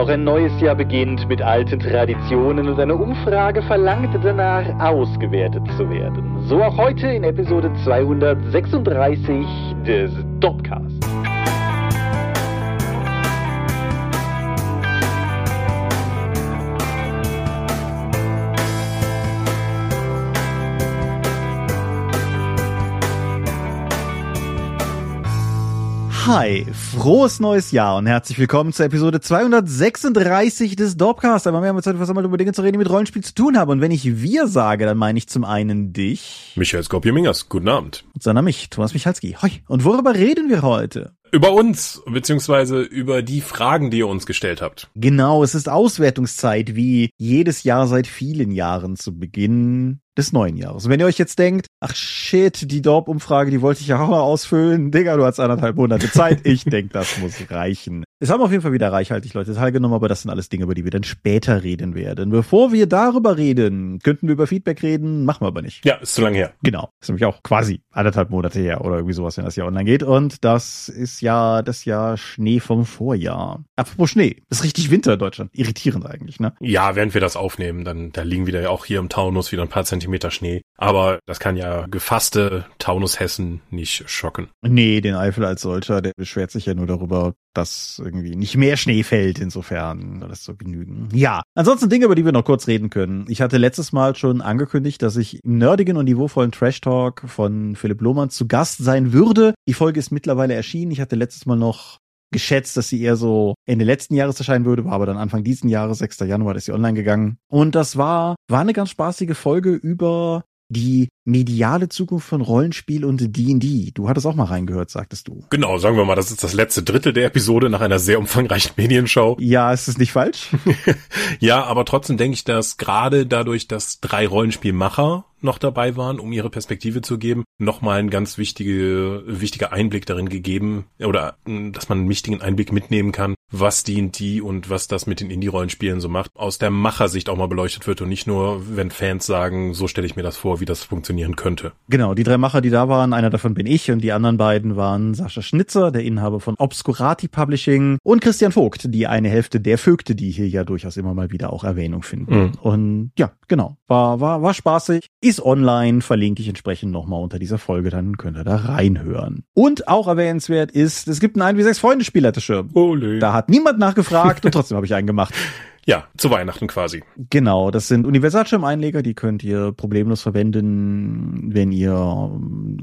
Auch ein neues Jahr beginnt mit alten Traditionen und eine Umfrage verlangt danach, ausgewertet zu werden. So auch heute in Episode 236 des Dopcast. Hi, frohes neues Jahr und herzlich willkommen zur Episode 236 des Dorpcast. Aber wir haben jetzt heute versammelt, über Dinge zu reden, die mit Rollenspiel zu tun haben. Und wenn ich wir sage, dann meine ich zum einen dich. Michael Skopje-Mingers, guten Abend. Und sondern mich, Thomas Michalski. Hoi. Und worüber reden wir heute? Über uns, beziehungsweise über die Fragen, die ihr uns gestellt habt. Genau, es ist Auswertungszeit, wie jedes Jahr seit vielen Jahren zu Beginn des neuen Jahres. Und wenn ihr euch jetzt denkt, ach shit, die Dorp-Umfrage, die wollte ich ja auch mal ausfüllen. Digga, du hast anderthalb Monate Zeit. Ich denke, das muss reichen. Es haben auf jeden Fall wieder reichhaltig Leute teilgenommen, aber das sind alles Dinge, über die wir dann später reden werden. Bevor wir darüber reden, könnten wir über Feedback reden, machen wir aber nicht. Ja, ist zu lange her. Genau. Ist nämlich auch quasi anderthalb Monate her oder irgendwie sowas, wenn das Jahr online geht. Und das ist ja das Jahr Schnee vom Vorjahr. Apropos Schnee. Ist richtig Winter in Deutschland. Irritierend eigentlich, ne? Ja, während wir das aufnehmen, dann da liegen wieder auch hier im Taunus wieder ein paar Zentimeter Schnee. Aber das kann ja gefasste Taunus-Hessen nicht schocken. Nee, den Eifel als solcher, der beschwert sich ja nur darüber, dass irgendwie nicht mehr Schnee fällt. Insofern soll das so genügen. Ja, ansonsten Dinge, über die wir noch kurz reden können. Ich hatte letztes Mal schon angekündigt, dass ich im nerdigen und niveauvollen Trash Talk von Philipp Lohmann zu Gast sein würde. Die Folge ist mittlerweile erschienen. Ich hatte letztes Mal noch geschätzt, dass sie eher so Ende letzten Jahres erscheinen würde, war aber dann Anfang diesen Jahres, 6. Januar, ist sie online gegangen. Und das war, war eine ganz spaßige Folge über die mediale Zukunft von Rollenspiel und D&D. Du hattest auch mal reingehört, sagtest du. Genau, sagen wir mal, das ist das letzte Drittel der Episode nach einer sehr umfangreichen Medienschau. Ja, ist es nicht falsch? ja, aber trotzdem denke ich, dass gerade dadurch, dass drei Rollenspielmacher noch dabei waren, um ihre Perspektive zu geben, nochmal ein ganz wichtige, wichtiger Einblick darin gegeben oder dass man einen wichtigen Einblick mitnehmen kann, was D&D und was das mit den Indie-Rollenspielen so macht, aus der Machersicht auch mal beleuchtet wird und nicht nur, wenn Fans sagen, so stelle ich mir das vor, wie das funktionieren könnte. Genau, die drei Macher, die da waren, einer davon bin ich und die anderen beiden waren Sascha Schnitzer, der Inhaber von Obscurati Publishing und Christian Vogt, die eine Hälfte der Vögte, die hier ja durchaus immer mal wieder auch Erwähnung finden. Mhm. Und ja, genau, war, war, war spaßig ist online, verlinke ich entsprechend nochmal unter dieser Folge, dann könnt ihr da reinhören. Und auch erwähnenswert ist, es gibt einen 1 Freunde Spielleiterschirm. Ole. Da hat niemand nachgefragt und trotzdem habe ich einen gemacht. Ja, zu Weihnachten quasi. Genau, das sind Universalschirmeinleger, die könnt ihr problemlos verwenden, wenn ihr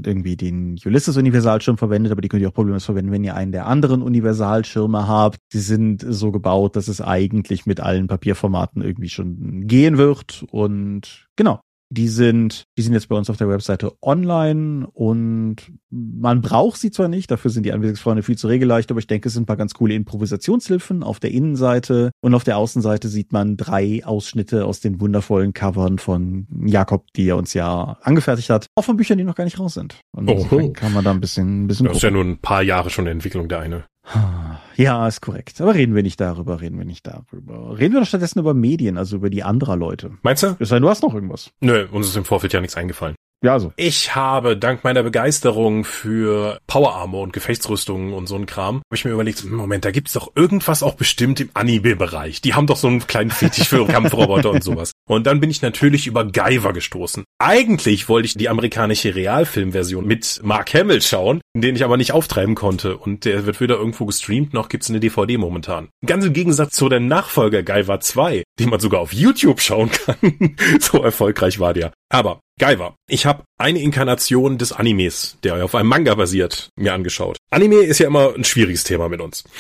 irgendwie den Ulysses Universalschirm verwendet, aber die könnt ihr auch problemlos verwenden, wenn ihr einen der anderen Universalschirme habt. Sie sind so gebaut, dass es eigentlich mit allen Papierformaten irgendwie schon gehen wird und genau, die sind, die sind jetzt bei uns auf der Webseite online und man braucht sie zwar nicht, dafür sind die Anwendungsfreunde viel zu regelleicht, aber ich denke, es sind ein paar ganz coole Improvisationshilfen auf der Innenseite und auf der Außenseite sieht man drei Ausschnitte aus den wundervollen Covern von Jakob, die er uns ja angefertigt hat, auch von Büchern, die noch gar nicht raus sind. Und oh, kann man da ein bisschen, ein bisschen. Das gucken. ist ja nur ein paar Jahre schon der Entwicklung der eine. Ja, ist korrekt. Aber reden wir nicht darüber, reden wir nicht darüber. Reden wir doch stattdessen über Medien, also über die anderer Leute. Meinst du? Es sei, du hast noch irgendwas. Nö, uns ist im Vorfeld ja nichts eingefallen. Ja, also. Ich habe dank meiner Begeisterung für Power Armor und Gefechtsrüstungen und so ein Kram, habe ich mir überlegt, Moment, da gibt's doch irgendwas auch bestimmt im Anime-Bereich. Die haben doch so einen kleinen Fetisch für Kampfroboter und sowas. Und dann bin ich natürlich über Guyver gestoßen. Eigentlich wollte ich die amerikanische Realfilmversion mit Mark Hamill schauen, den ich aber nicht auftreiben konnte. Und der wird weder irgendwo gestreamt, noch gibt's eine DVD momentan. Ganz im Gegensatz zu der Nachfolger Guyver 2, den man sogar auf YouTube schauen kann. so erfolgreich war der. Aber Gaiva. Ich habe eine Inkarnation des Animes, der auf einem Manga basiert, mir angeschaut. Anime ist ja immer ein schwieriges Thema mit uns.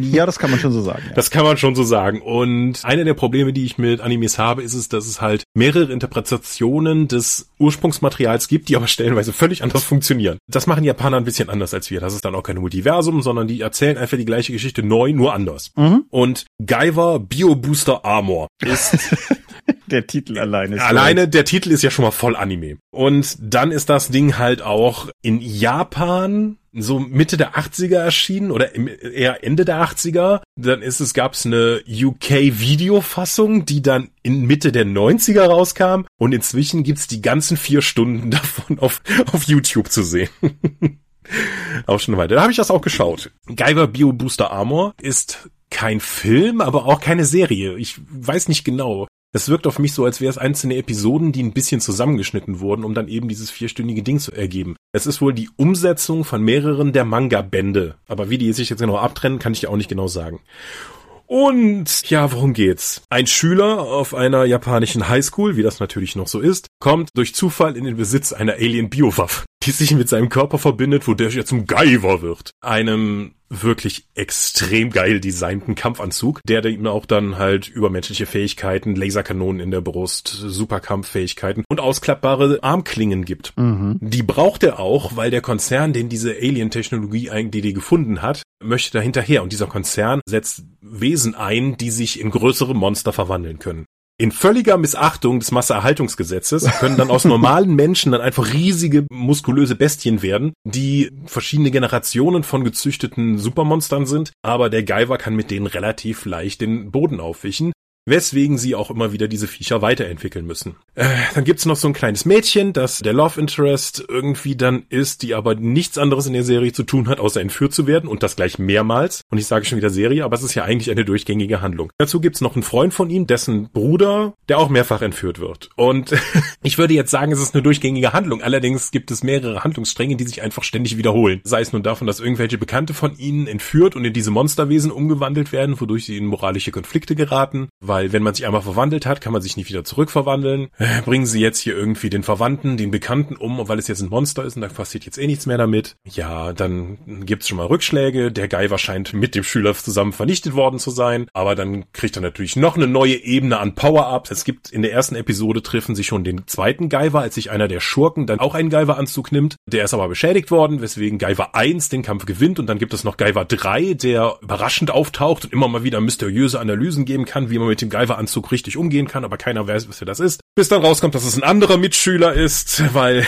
Ja, das kann man schon so sagen. Ja. Das kann man schon so sagen. Und eine der Probleme, die ich mit Animes habe, ist es, dass es halt mehrere Interpretationen des Ursprungsmaterials gibt, die aber stellenweise völlig anders funktionieren. Das machen Japaner ein bisschen anders als wir. Das ist dann auch kein Multiversum, sondern die erzählen einfach die gleiche Geschichte neu, nur anders. Mhm. Und Gaiva Bio Booster Armor ist der Titel alleine ist. Alleine, der Titel ist ja schon mal voll Anime. Und dann ist das Ding halt auch in Japan so Mitte der 80er erschienen oder eher Ende der 80er. Dann ist es, gab's eine UK-Videofassung, die dann in Mitte der 90er rauskam. Und inzwischen gibt's die ganzen vier Stunden davon auf, auf YouTube zu sehen. auch schon weiter. Da habe ich das auch geschaut. Guyver Bio Booster Armor ist kein Film, aber auch keine Serie. Ich weiß nicht genau. Es wirkt auf mich so, als wäre es einzelne Episoden, die ein bisschen zusammengeschnitten wurden, um dann eben dieses vierstündige Ding zu ergeben. Es ist wohl die Umsetzung von mehreren der Manga-Bände. Aber wie die sich jetzt genau abtrennen, kann ich ja auch nicht genau sagen. Und ja, worum geht's? Ein Schüler auf einer japanischen Highschool, wie das natürlich noch so ist, kommt durch Zufall in den Besitz einer Alien-Biowaffe, sich mit seinem Körper verbindet, wo der ja zum Gaiver wird. Einem wirklich extrem geil designten Kampfanzug, der ihm auch dann halt übermenschliche Fähigkeiten, Laserkanonen in der Brust, Superkampffähigkeiten und ausklappbare Armklingen gibt. Mhm. Die braucht er auch, weil der Konzern, den diese Alien-Technologie eigentlich gefunden hat, möchte dahinterher und dieser Konzern setzt Wesen ein, die sich in größere Monster verwandeln können in völliger Missachtung des Masseerhaltungsgesetzes können dann aus normalen Menschen dann einfach riesige, muskulöse Bestien werden, die verschiedene Generationen von gezüchteten Supermonstern sind, aber der Gaiver kann mit denen relativ leicht den Boden aufwischen weswegen sie auch immer wieder diese Viecher weiterentwickeln müssen. Äh, dann gibt's noch so ein kleines Mädchen, das der Love Interest irgendwie dann ist, die aber nichts anderes in der Serie zu tun hat, außer entführt zu werden und das gleich mehrmals. Und ich sage schon wieder Serie, aber es ist ja eigentlich eine durchgängige Handlung. Dazu gibt's noch einen Freund von ihm, dessen Bruder, der auch mehrfach entführt wird. Und ich würde jetzt sagen, es ist eine durchgängige Handlung. Allerdings gibt es mehrere Handlungsstränge, die sich einfach ständig wiederholen. Sei es nun davon, dass irgendwelche Bekannte von ihnen entführt und in diese Monsterwesen umgewandelt werden, wodurch sie in moralische Konflikte geraten, weil weil wenn man sich einmal verwandelt hat, kann man sich nicht wieder zurückverwandeln. Äh, bringen sie jetzt hier irgendwie den Verwandten, den Bekannten um, weil es jetzt ein Monster ist und da passiert jetzt eh nichts mehr damit. Ja, dann gibt's schon mal Rückschläge. Der Geiver scheint mit dem Schüler zusammen vernichtet worden zu sein, aber dann kriegt er natürlich noch eine neue Ebene an Power-Ups. Es gibt in der ersten Episode treffen sie schon den zweiten Geiver, als sich einer der Schurken dann auch einen Geiver-Anzug nimmt. Der ist aber beschädigt worden, weswegen Geiver 1 den Kampf gewinnt und dann gibt es noch Geiver 3, der überraschend auftaucht und immer mal wieder mysteriöse Analysen geben kann, wie man mit dem Geigeranzug richtig umgehen kann, aber keiner weiß, was das ist. Bis dann rauskommt, dass es ein anderer Mitschüler ist, weil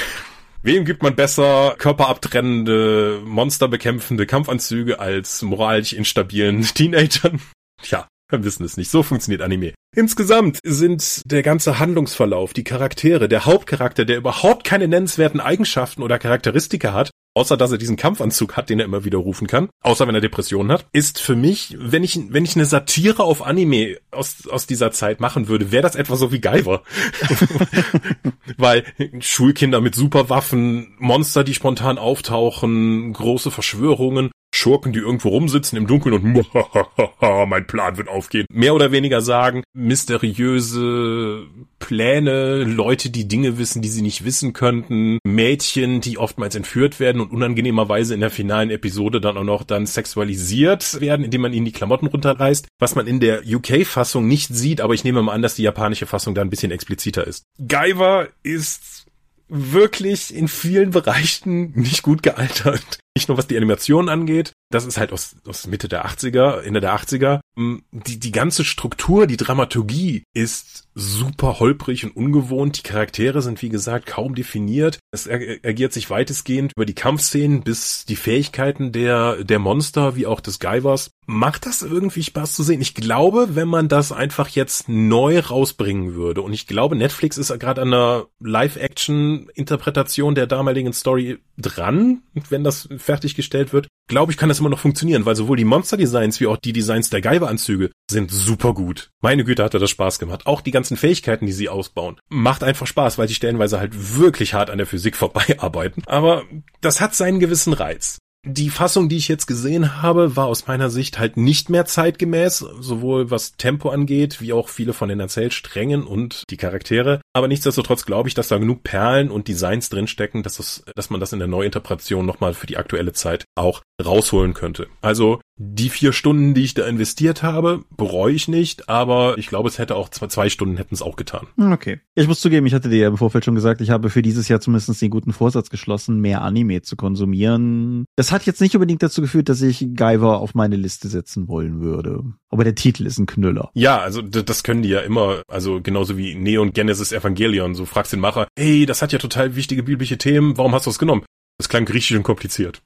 Wem gibt man besser körperabtrennende, monsterbekämpfende Kampfanzüge als moralisch instabilen Teenagern? Tja, wir wissen es nicht. So funktioniert Anime. Insgesamt sind der ganze Handlungsverlauf, die Charaktere, der Hauptcharakter, der überhaupt keine nennenswerten Eigenschaften oder Charakteristika hat, außer dass er diesen Kampfanzug hat, den er immer wieder rufen kann, außer wenn er Depressionen hat, ist für mich, wenn ich, wenn ich eine Satire auf Anime aus, aus dieser Zeit machen würde, wäre das etwa so wie Guyver. Weil Schulkinder mit Superwaffen, Monster, die spontan auftauchen, große Verschwörungen, Schurken, die irgendwo rumsitzen im Dunkeln und mein Plan wird aufgehen. Mehr oder weniger sagen, mysteriöse Pläne, Leute, die Dinge wissen, die sie nicht wissen könnten, Mädchen, die oftmals entführt werden und unangenehmerweise in der finalen Episode dann auch noch dann sexualisiert werden, indem man ihnen die Klamotten runterreißt, was man in der UK-Fassung nicht sieht, aber ich nehme mal an, dass die japanische Fassung da ein bisschen expliziter ist. Guyver ist wirklich in vielen Bereichen nicht gut gealtert. Nicht nur was die Animation angeht, das ist halt aus, aus Mitte der 80er, Ende der 80er. Mm, die, die ganze Struktur, die Dramaturgie ist super holprig und ungewohnt. Die Charaktere sind, wie gesagt, kaum definiert. Es agiert sich weitestgehend über die Kampfszenen bis die Fähigkeiten der, der Monster, wie auch des Geivers. Macht das irgendwie Spaß zu sehen? Ich glaube, wenn man das einfach jetzt neu rausbringen würde, und ich glaube, Netflix ist gerade an einer Live-Action-Interpretation der damaligen Story dran, wenn das fertiggestellt wird, glaube ich, kann das immer noch funktionieren, weil sowohl die Monster-Designs wie auch die Designs der Geiber-Anzüge sind super gut. Meine Güte, hat er das Spaß gemacht. Auch die ganzen Fähigkeiten, die sie ausbauen. Macht einfach Spaß, weil die stellenweise halt wirklich hart an der Physik vorbeiarbeiten. Aber das hat seinen gewissen Reiz. Die Fassung, die ich jetzt gesehen habe, war aus meiner Sicht halt nicht mehr zeitgemäß, sowohl was Tempo angeht, wie auch viele von den Erzählsträngen und die Charaktere. Aber nichtsdestotrotz glaube ich, dass da genug Perlen und Designs drinstecken, dass, es, dass man das in der Neuinterpretation nochmal für die aktuelle Zeit auch rausholen könnte. Also die vier Stunden, die ich da investiert habe, bereue ich nicht, aber ich glaube, es hätte auch zwei, zwei Stunden hätten es auch getan. Hm, okay. Ich muss zugeben, ich hatte dir ja im Vorfeld schon gesagt, ich habe für dieses Jahr zumindest den guten Vorsatz geschlossen, mehr Anime zu konsumieren. Das hat jetzt nicht unbedingt dazu geführt, dass ich Guyver auf meine Liste setzen wollen würde. Aber der Titel ist ein Knüller. Ja, also das können die ja immer, also genauso wie Neon Genesis Evangelion. So fragst den Macher, hey, das hat ja total wichtige biblische Themen, warum hast du es genommen? Das klang griechisch und kompliziert.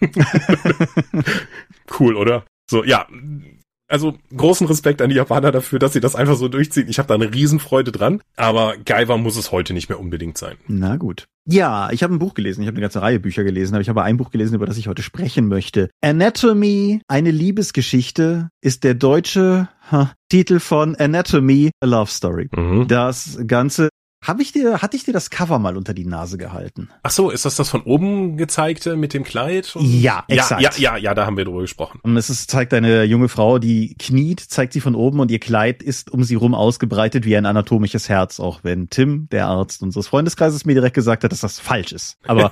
cool, oder? So, ja. Also großen Respekt an die Japaner dafür, dass sie das einfach so durchziehen. Ich habe da eine Riesenfreude dran, aber Gaiva muss es heute nicht mehr unbedingt sein. Na gut. Ja, ich habe ein Buch gelesen. Ich habe eine ganze Reihe Bücher gelesen, aber ich habe ein Buch gelesen, über das ich heute sprechen möchte. Anatomy, eine Liebesgeschichte, ist der deutsche ha, Titel von Anatomy, a Love Story. Mhm. Das Ganze hab ich dir, hatte ich dir das Cover mal unter die Nase gehalten? Ach so, ist das das von oben gezeigte mit dem Kleid? Ja, exakt. Ja, ja, ja, ja, da haben wir drüber gesprochen. Und es ist, zeigt eine junge Frau, die kniet, zeigt sie von oben und ihr Kleid ist um sie rum ausgebreitet wie ein anatomisches Herz, auch wenn Tim, der Arzt unseres Freundeskreises, mir direkt gesagt hat, dass das falsch ist. Aber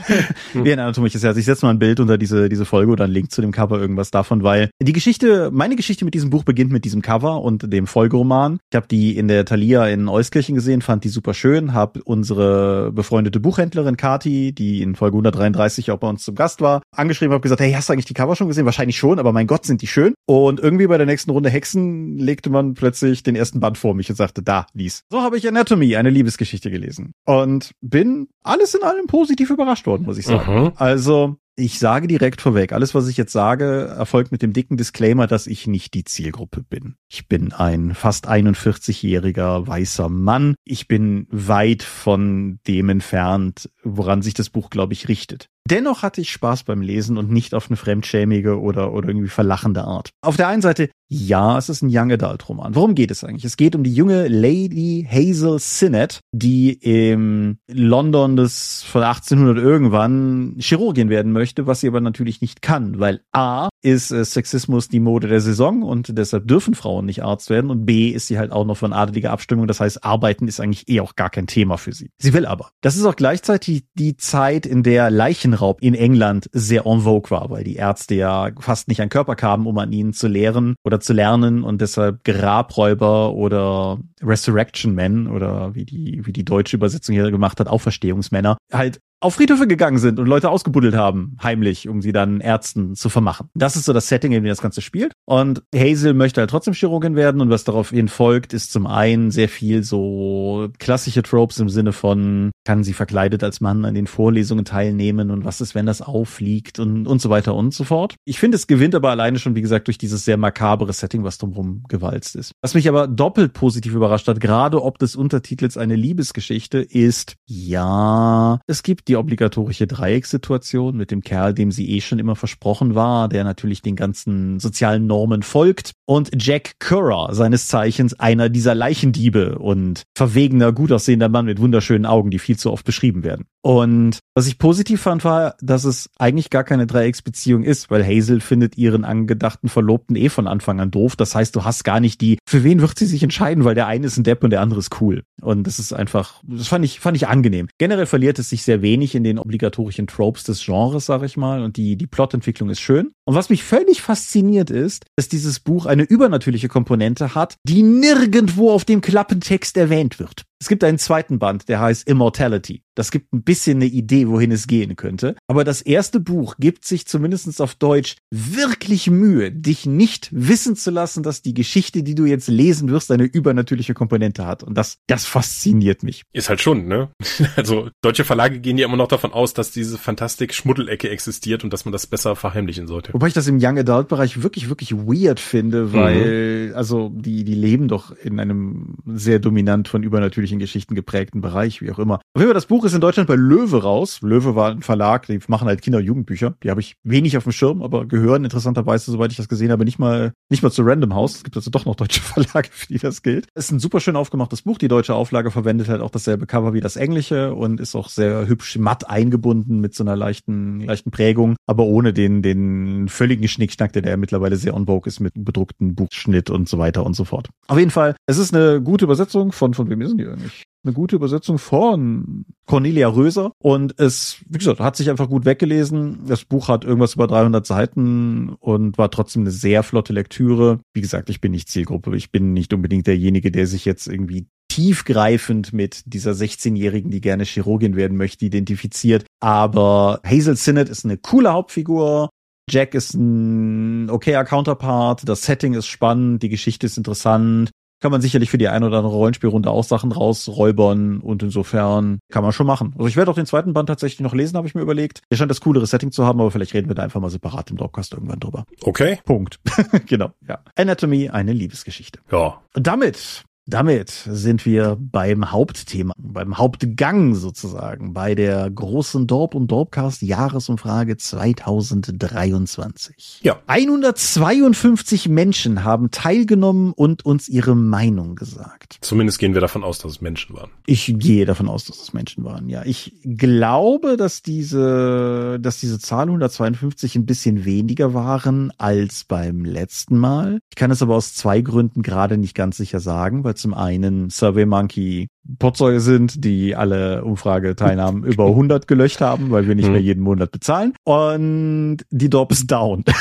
wie ein anatomisches Herz. Ich setze mal ein Bild unter diese, diese Folge oder einen Link zu dem Cover, irgendwas davon, weil die Geschichte, meine Geschichte mit diesem Buch beginnt mit diesem Cover und dem Folgeroman. Ich habe die in der Thalia in Euskirchen gesehen, fand fand die super schön, habe unsere befreundete Buchhändlerin Kati, die in Folge 133 auch bei uns zum Gast war, angeschrieben, habe gesagt, hey, hast du eigentlich die Cover schon gesehen? Wahrscheinlich schon, aber mein Gott, sind die schön. Und irgendwie bei der nächsten Runde Hexen legte man plötzlich den ersten Band vor mich und sagte, da, lies. So habe ich Anatomy, eine Liebesgeschichte gelesen. Und bin alles in allem positiv überrascht worden, muss ich sagen. Mhm. Also ich sage direkt vorweg, alles, was ich jetzt sage, erfolgt mit dem dicken Disclaimer, dass ich nicht die Zielgruppe bin. Ich bin ein fast 41-jähriger weißer Mann. Ich bin weit von dem entfernt, woran sich das Buch, glaube ich, richtet. Dennoch hatte ich Spaß beim Lesen und nicht auf eine fremdschämige oder, oder irgendwie verlachende Art. Auf der einen Seite, ja, es ist ein Young Adult Roman. Worum geht es eigentlich? Es geht um die junge Lady Hazel Sinnett, die im London des von 1800 irgendwann Chirurgin werden möchte, was sie aber natürlich nicht kann, weil A ist äh, Sexismus die Mode der Saison und deshalb dürfen Frauen nicht Arzt werden und B ist sie halt auch noch von adeliger Abstimmung, das heißt, arbeiten ist eigentlich eh auch gar kein Thema für sie. Sie will aber. Das ist auch gleichzeitig die Zeit, in der Leichen Leichenraub in England sehr en vogue war, weil die Ärzte ja fast nicht an Körper kamen, um an ihnen zu lehren oder zu lernen und deshalb Grabräuber oder Resurrection Men oder wie die, wie die deutsche Übersetzung hier gemacht hat, Auferstehungsmänner, halt auf Friedhöfe gegangen sind und Leute ausgebuddelt haben, heimlich, um sie dann Ärzten zu vermachen. Das ist so das Setting, in dem das Ganze spielt. Und Hazel möchte halt trotzdem Chirurgin werden und was darauf hin folgt, ist zum einen sehr viel so klassische Tropes im Sinne von, kann sie verkleidet als Mann an den Vorlesungen teilnehmen und was ist, wenn das auffliegt und, und so weiter und so fort. Ich finde, es gewinnt aber alleine schon, wie gesagt, durch dieses sehr makabere Setting, was drumherum gewalzt ist. Was mich aber doppelt positiv überrascht hat, gerade ob des Untertitels eine Liebesgeschichte ist, ja, es gibt die obligatorische Dreieckssituation mit dem Kerl, dem sie eh schon immer versprochen war, der natürlich den ganzen sozialen Normen folgt. Und Jack Currer, seines Zeichens einer dieser Leichendiebe und verwegener, gut aussehender Mann mit wunderschönen Augen, die viel zu oft beschrieben werden. Und was ich positiv fand, war, dass es eigentlich gar keine Dreiecksbeziehung ist, weil Hazel findet ihren angedachten Verlobten eh von Anfang an doof. Das heißt, du hast gar nicht die, für wen wird sie sich entscheiden, weil der eine ist ein Depp und der andere ist cool. Und das ist einfach, das fand ich, fand ich angenehm. Generell verliert es sich sehr wenig in den obligatorischen Tropes des Genres, sag ich mal, und die, die Plotentwicklung ist schön. Und was mich völlig fasziniert ist, dass dieses Buch eine übernatürliche Komponente hat, die nirgendwo auf dem Klappentext erwähnt wird. Es gibt einen zweiten Band, der heißt Immortality. Das gibt ein bisschen eine Idee, wohin es gehen könnte. Aber das erste Buch gibt sich zumindest auf Deutsch wirklich Mühe, dich nicht wissen zu lassen, dass die Geschichte, die du jetzt lesen wirst, eine übernatürliche Komponente hat. Und das, das fasziniert mich. Ist halt schon, ne? Also deutsche Verlage gehen ja immer noch davon aus, dass diese Fantastik-Schmuddelecke existiert und dass man das besser verheimlichen sollte. Wobei ich das im Young Adult Bereich wirklich, wirklich weird finde, weil, mhm. also die, die leben doch in einem sehr dominant von übernatürlichen Geschichten geprägten Bereich, wie auch immer. Auf jeden Fall, das Buch ist in Deutschland bei Löwe raus. Löwe war ein Verlag, die machen halt Kinder- und Jugendbücher. Die habe ich wenig auf dem Schirm, aber gehören interessanterweise, soweit ich das gesehen habe, nicht mal, nicht mal zu Random House. Es gibt also doch noch deutsche Verlage, für die das gilt. Es ist ein super schön aufgemachtes Buch. Die deutsche Auflage verwendet halt auch dasselbe Cover wie das englische und ist auch sehr hübsch matt eingebunden mit so einer leichten, leichten Prägung, aber ohne den, den völligen Schnickschnack, der, der mittlerweile sehr on vogue ist mit bedruckten Buchschnitt und so weiter und so fort. Auf jeden Fall, es ist eine gute Übersetzung von, von wem sind die eigentlich? eine gute Übersetzung von Cornelia Röser und es, wie gesagt, hat sich einfach gut weggelesen. Das Buch hat irgendwas über 300 Seiten und war trotzdem eine sehr flotte Lektüre. Wie gesagt, ich bin nicht Zielgruppe. Ich bin nicht unbedingt derjenige, der sich jetzt irgendwie tiefgreifend mit dieser 16-Jährigen, die gerne Chirurgin werden möchte, identifiziert. Aber Hazel Sinnett ist eine coole Hauptfigur. Jack ist ein okayer Counterpart, das Setting ist spannend, die Geschichte ist interessant kann man sicherlich für die eine oder andere Rollenspielrunde auch Sachen rausräubern und insofern kann man schon machen. Also ich werde auch den zweiten Band tatsächlich noch lesen, habe ich mir überlegt. Der scheint das coolere Setting zu haben, aber vielleicht reden wir da einfach mal separat im Dropcast irgendwann drüber. Okay. Punkt. genau, ja. Anatomy, eine Liebesgeschichte. Ja. Und damit damit sind wir beim Hauptthema, beim Hauptgang sozusagen, bei der großen Dorp und Dorpcast Jahresumfrage 2023. Ja. 152 Menschen haben teilgenommen und uns ihre Meinung gesagt. Zumindest gehen wir davon aus, dass es Menschen waren. Ich gehe davon aus, dass es Menschen waren. Ja, ich glaube, dass diese, dass diese Zahl 152 ein bisschen weniger waren als beim letzten Mal. Ich kann es aber aus zwei Gründen gerade nicht ganz sicher sagen, weil zum einen Survey Monkey Potsäue sind, die alle Umfrageteilnahmen über 100 gelöscht haben, weil wir nicht Mhm. mehr jeden Monat bezahlen. Und die Dorp ist down.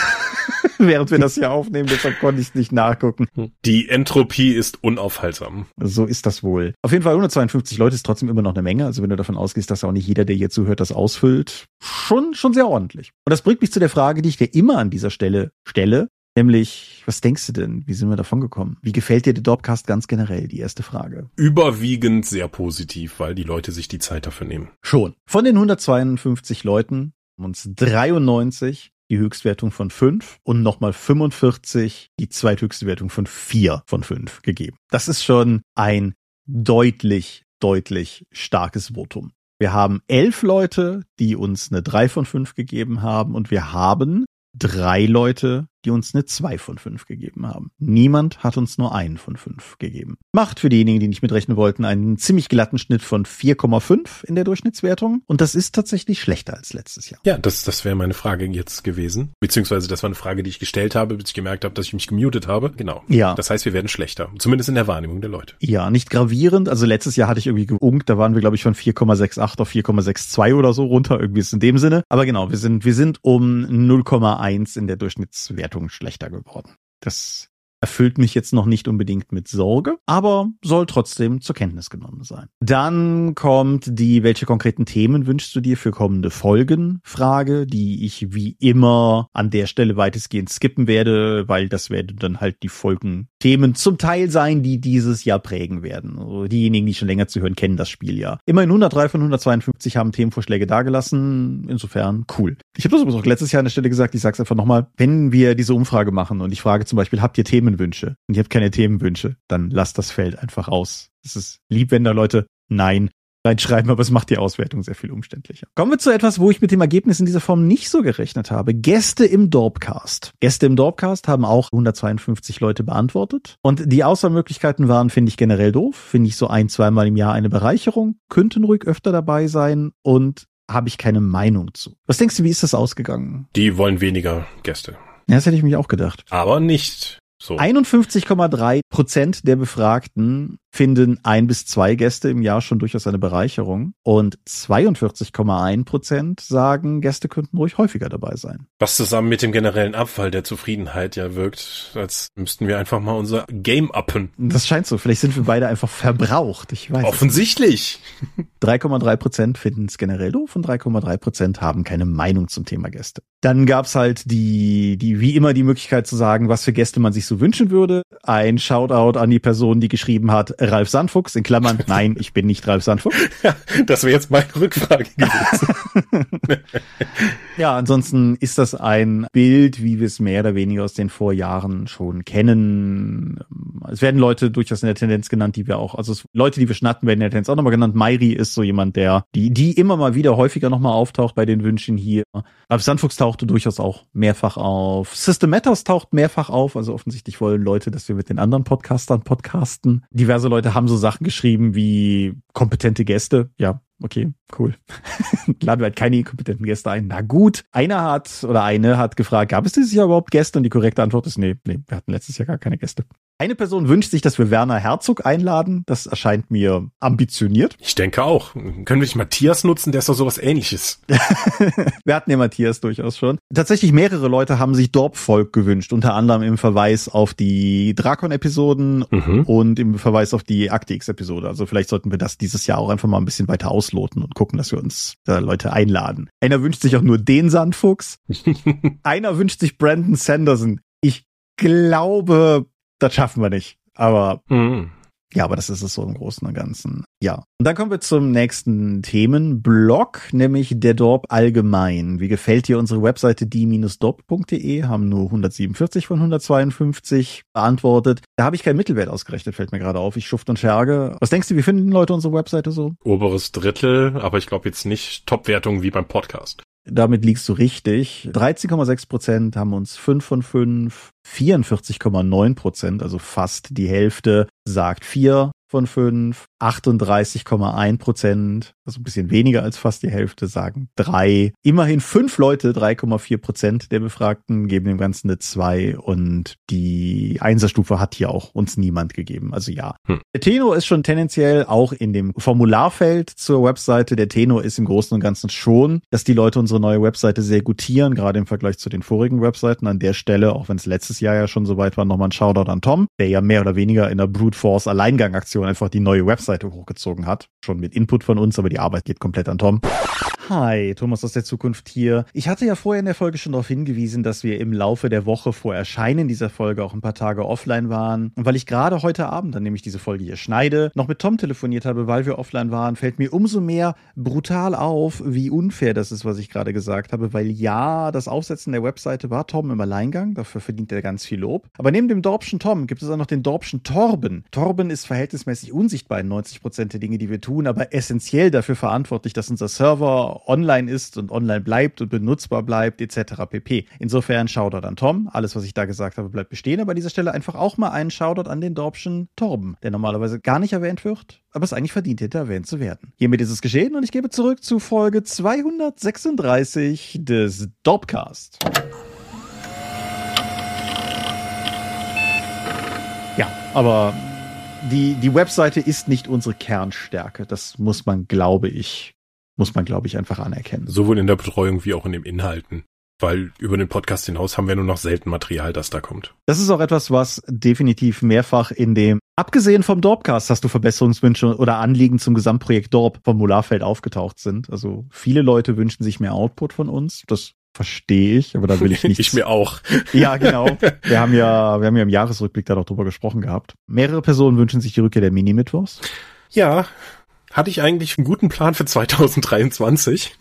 Während wir das hier aufnehmen, deshalb konnte ich nicht nachgucken. Die Entropie ist unaufhaltsam. So ist das wohl. Auf jeden Fall 152 Leute ist trotzdem immer noch eine Menge. Also wenn du davon ausgehst, dass auch nicht jeder, der hier zuhört, das ausfüllt, schon, schon sehr ordentlich. Und das bringt mich zu der Frage, die ich dir immer an dieser Stelle stelle. Nämlich, was denkst du denn? Wie sind wir davon gekommen? Wie gefällt dir der Dorpcast ganz generell? Die erste Frage. Überwiegend sehr positiv, weil die Leute sich die Zeit dafür nehmen. Schon. Von den 152 Leuten haben uns 93 die Höchstwertung von 5 und nochmal 45 die zweithöchste Wertung von 4 von 5 gegeben. Das ist schon ein deutlich, deutlich starkes Votum. Wir haben elf Leute, die uns eine 3 von 5 gegeben haben und wir haben drei Leute, die uns eine 2 von 5 gegeben haben. Niemand hat uns nur einen von 5 gegeben. Macht für diejenigen, die nicht mitrechnen wollten, einen ziemlich glatten Schnitt von 4,5 in der Durchschnittswertung. Und das ist tatsächlich schlechter als letztes Jahr. Ja, das, das wäre meine Frage jetzt gewesen. Beziehungsweise das war eine Frage, die ich gestellt habe, bis ich gemerkt habe, dass ich mich gemutet habe. Genau. Ja. Das heißt, wir werden schlechter. Zumindest in der Wahrnehmung der Leute. Ja, nicht gravierend. Also letztes Jahr hatte ich irgendwie geunkt, da waren wir, glaube ich, von 4,68 auf 4,62 oder so runter. Irgendwie ist es in dem Sinne. Aber genau, wir sind, wir sind um 0,1 in der Durchschnittswertung schlechter geworden. Das erfüllt mich jetzt noch nicht unbedingt mit Sorge, aber soll trotzdem zur Kenntnis genommen sein. Dann kommt die, welche konkreten Themen wünschst du dir für kommende Folgen? Frage, die ich wie immer an der Stelle weitestgehend skippen werde, weil das werden dann halt die Folgen Themen zum Teil sein, die dieses Jahr prägen werden. Also diejenigen, die schon länger zu hören, kennen das Spiel ja. Immerhin 103 von 152 haben Themenvorschläge dagelassen. Insofern cool. Ich habe das übrigens auch letztes Jahr an der Stelle gesagt, ich sag's einfach nochmal, wenn wir diese Umfrage machen und ich frage zum Beispiel, habt ihr Themenwünsche? Und ihr habt keine Themenwünsche, dann lasst das Feld einfach aus. Es ist lieb, wenn da Leute Nein reinschreiben, aber es macht die Auswertung sehr viel umständlicher. Kommen wir zu etwas, wo ich mit dem Ergebnis in dieser Form nicht so gerechnet habe. Gäste im Dorpcast. Gäste im Dorpcast haben auch 152 Leute beantwortet. Und die Auswahlmöglichkeiten waren, finde ich generell doof. Finde ich so ein, zweimal im Jahr eine Bereicherung. Könnten ruhig öfter dabei sein und habe ich keine Meinung zu. Was denkst du, wie ist das ausgegangen? Die wollen weniger Gäste. Ja, das hätte ich mich auch gedacht. Aber nicht so. 51,3 Prozent der Befragten finden ein bis zwei Gäste im Jahr schon durchaus eine Bereicherung und 42,1 Prozent sagen, Gäste könnten ruhig häufiger dabei sein. Was zusammen mit dem generellen Abfall der Zufriedenheit ja wirkt, als müssten wir einfach mal unser Game uppen. Das scheint so. Vielleicht sind wir beide einfach verbraucht. Ich weiß. Offensichtlich. nicht. 3,3 Prozent finden es generell doof und 3,3 Prozent haben keine Meinung zum Thema Gäste. Dann gab's halt die, die, wie immer die Möglichkeit zu sagen, was für Gäste man sich so wünschen würde. Ein Shoutout an die Person, die geschrieben hat, Ralf Sandfuchs, in Klammern, nein, ich bin nicht Ralf Sandfuchs. Ja, das wäre jetzt meine Rückfrage gewesen. Ja, ansonsten ist das ein Bild, wie wir es mehr oder weniger aus den Vorjahren schon kennen. Es werden Leute durchaus in der Tendenz genannt, die wir auch, also es, Leute, die wir schon hatten, werden in der Tendenz auch nochmal genannt. Mairi ist so jemand, der, die, die immer mal wieder häufiger nochmal auftaucht bei den Wünschen hier. Ralf Sandfuchs tauchte durchaus auch mehrfach auf. System Matters taucht mehrfach auf, also offensichtlich wollen Leute, dass wir mit den anderen Podcastern podcasten. Diverse Leute haben so Sachen geschrieben wie kompetente Gäste. Ja, okay, cool. Laden wir halt keine kompetenten Gäste ein. Na gut. Einer hat oder eine hat gefragt, gab es dieses Jahr überhaupt Gäste? Und die korrekte Antwort ist nee, nee, wir hatten letztes Jahr gar keine Gäste. Eine Person wünscht sich, dass wir Werner Herzog einladen. Das erscheint mir ambitioniert. Ich denke auch. Können wir nicht Matthias nutzen? Der ist doch sowas ähnliches. wir hatten ja Matthias durchaus schon. Tatsächlich mehrere Leute haben sich Dorpvolk gewünscht, unter anderem im Verweis auf die Drakon-Episoden Mhm. und im Verweis auf die Akte X-Episode. Also vielleicht sollten wir das dieses Jahr auch einfach mal ein bisschen weiter ausloten und gucken, dass wir uns da Leute einladen. Einer wünscht sich auch nur den Sandfuchs. Einer wünscht sich Brandon Sanderson. Ich glaube, das schaffen wir nicht. Aber Mhm. ja, aber das ist es so im Großen und Ganzen. Ja. Und dann kommen wir zum nächsten Themenblock, nämlich der Dorp allgemein. Wie gefällt dir unsere Webseite die-dorp.de? Haben nur 147 von 152 beantwortet. Da habe ich keinen Mittelwert ausgerechnet, fällt mir gerade auf. Ich schuft und scherge. Was denkst du, wie finden Leute unsere Webseite so? Oberes Drittel, aber ich glaube jetzt nicht Top-Wertung wie beim Podcast. Damit liegst du richtig. 13,6 Prozent haben uns 5 von 5. 44,9 Prozent, also fast die Hälfte, sagt 4 von 5. 38,1 Prozent, also ein bisschen weniger als fast die Hälfte, sagen 3. Immerhin 5 Leute, 3,4 Prozent der Befragten geben dem Ganzen eine 2 und die Einserstufe hat hier auch uns niemand gegeben. Also ja. Hm. Der Tenor ist schon tendenziell auch in dem Formularfeld zur Webseite. Der Tenor ist im Großen und Ganzen schon, dass die Leute unsere neue Webseite sehr gutieren, gerade im Vergleich zu den vorigen Webseiten. An der Stelle, auch wenn es letztes Jahr ja schon soweit war, nochmal ein Shoutout an Tom, der ja mehr oder weniger in der Brute Force Alleingangaktion einfach die neue Webseite hochgezogen hat. Schon mit Input von uns, aber die Arbeit geht komplett an Tom. Hi, Thomas aus der Zukunft hier. Ich hatte ja vorher in der Folge schon darauf hingewiesen, dass wir im Laufe der Woche vor Erscheinen dieser Folge auch ein paar Tage offline waren. Und weil ich gerade heute Abend, dann nämlich diese Folge hier schneide, noch mit Tom telefoniert habe, weil wir offline waren, fällt mir umso mehr brutal auf, wie unfair das ist, was ich gerade gesagt habe. Weil ja, das Aufsetzen der Webseite war Tom im Alleingang, dafür verdient er ganz viel Lob. Aber neben dem Dorpschen Tom gibt es auch noch den Dorpschen Torben. Torben ist verhältnismäßig unsichtbar in 90 Prozent der Dinge, die wir tun, aber essentiell dafür verantwortlich, dass unser Server online ist und online bleibt und benutzbar bleibt, etc. pp. Insofern Shoutout an Tom. Alles, was ich da gesagt habe, bleibt bestehen. Aber an dieser Stelle einfach auch mal einen Shoutout an den Dorpschen Torben, der normalerweise gar nicht erwähnt wird, aber es eigentlich verdient hätte, erwähnt zu werden. Hiermit ist es geschehen und ich gebe zurück zu Folge 236 des Dorpcast. Ja, aber die, die Webseite ist nicht unsere Kernstärke. Das muss man, glaube ich, muss man, glaube ich, einfach anerkennen. Sowohl in der Betreuung wie auch in den Inhalten. Weil über den Podcast hinaus haben wir nur noch selten Material, das da kommt. Das ist auch etwas, was definitiv mehrfach in dem, abgesehen vom Dorpcast, hast du Verbesserungswünsche oder Anliegen zum Gesamtprojekt Dorp Formularfeld aufgetaucht sind. Also viele Leute wünschen sich mehr Output von uns. Das verstehe ich, aber da will ich nicht. ich mir auch. Ja, genau. Wir haben ja, wir haben ja im Jahresrückblick da noch drüber gesprochen gehabt. Mehrere Personen wünschen sich die Rückkehr der Mini-Mittwochs. Ja, hatte ich eigentlich einen guten Plan für 2023.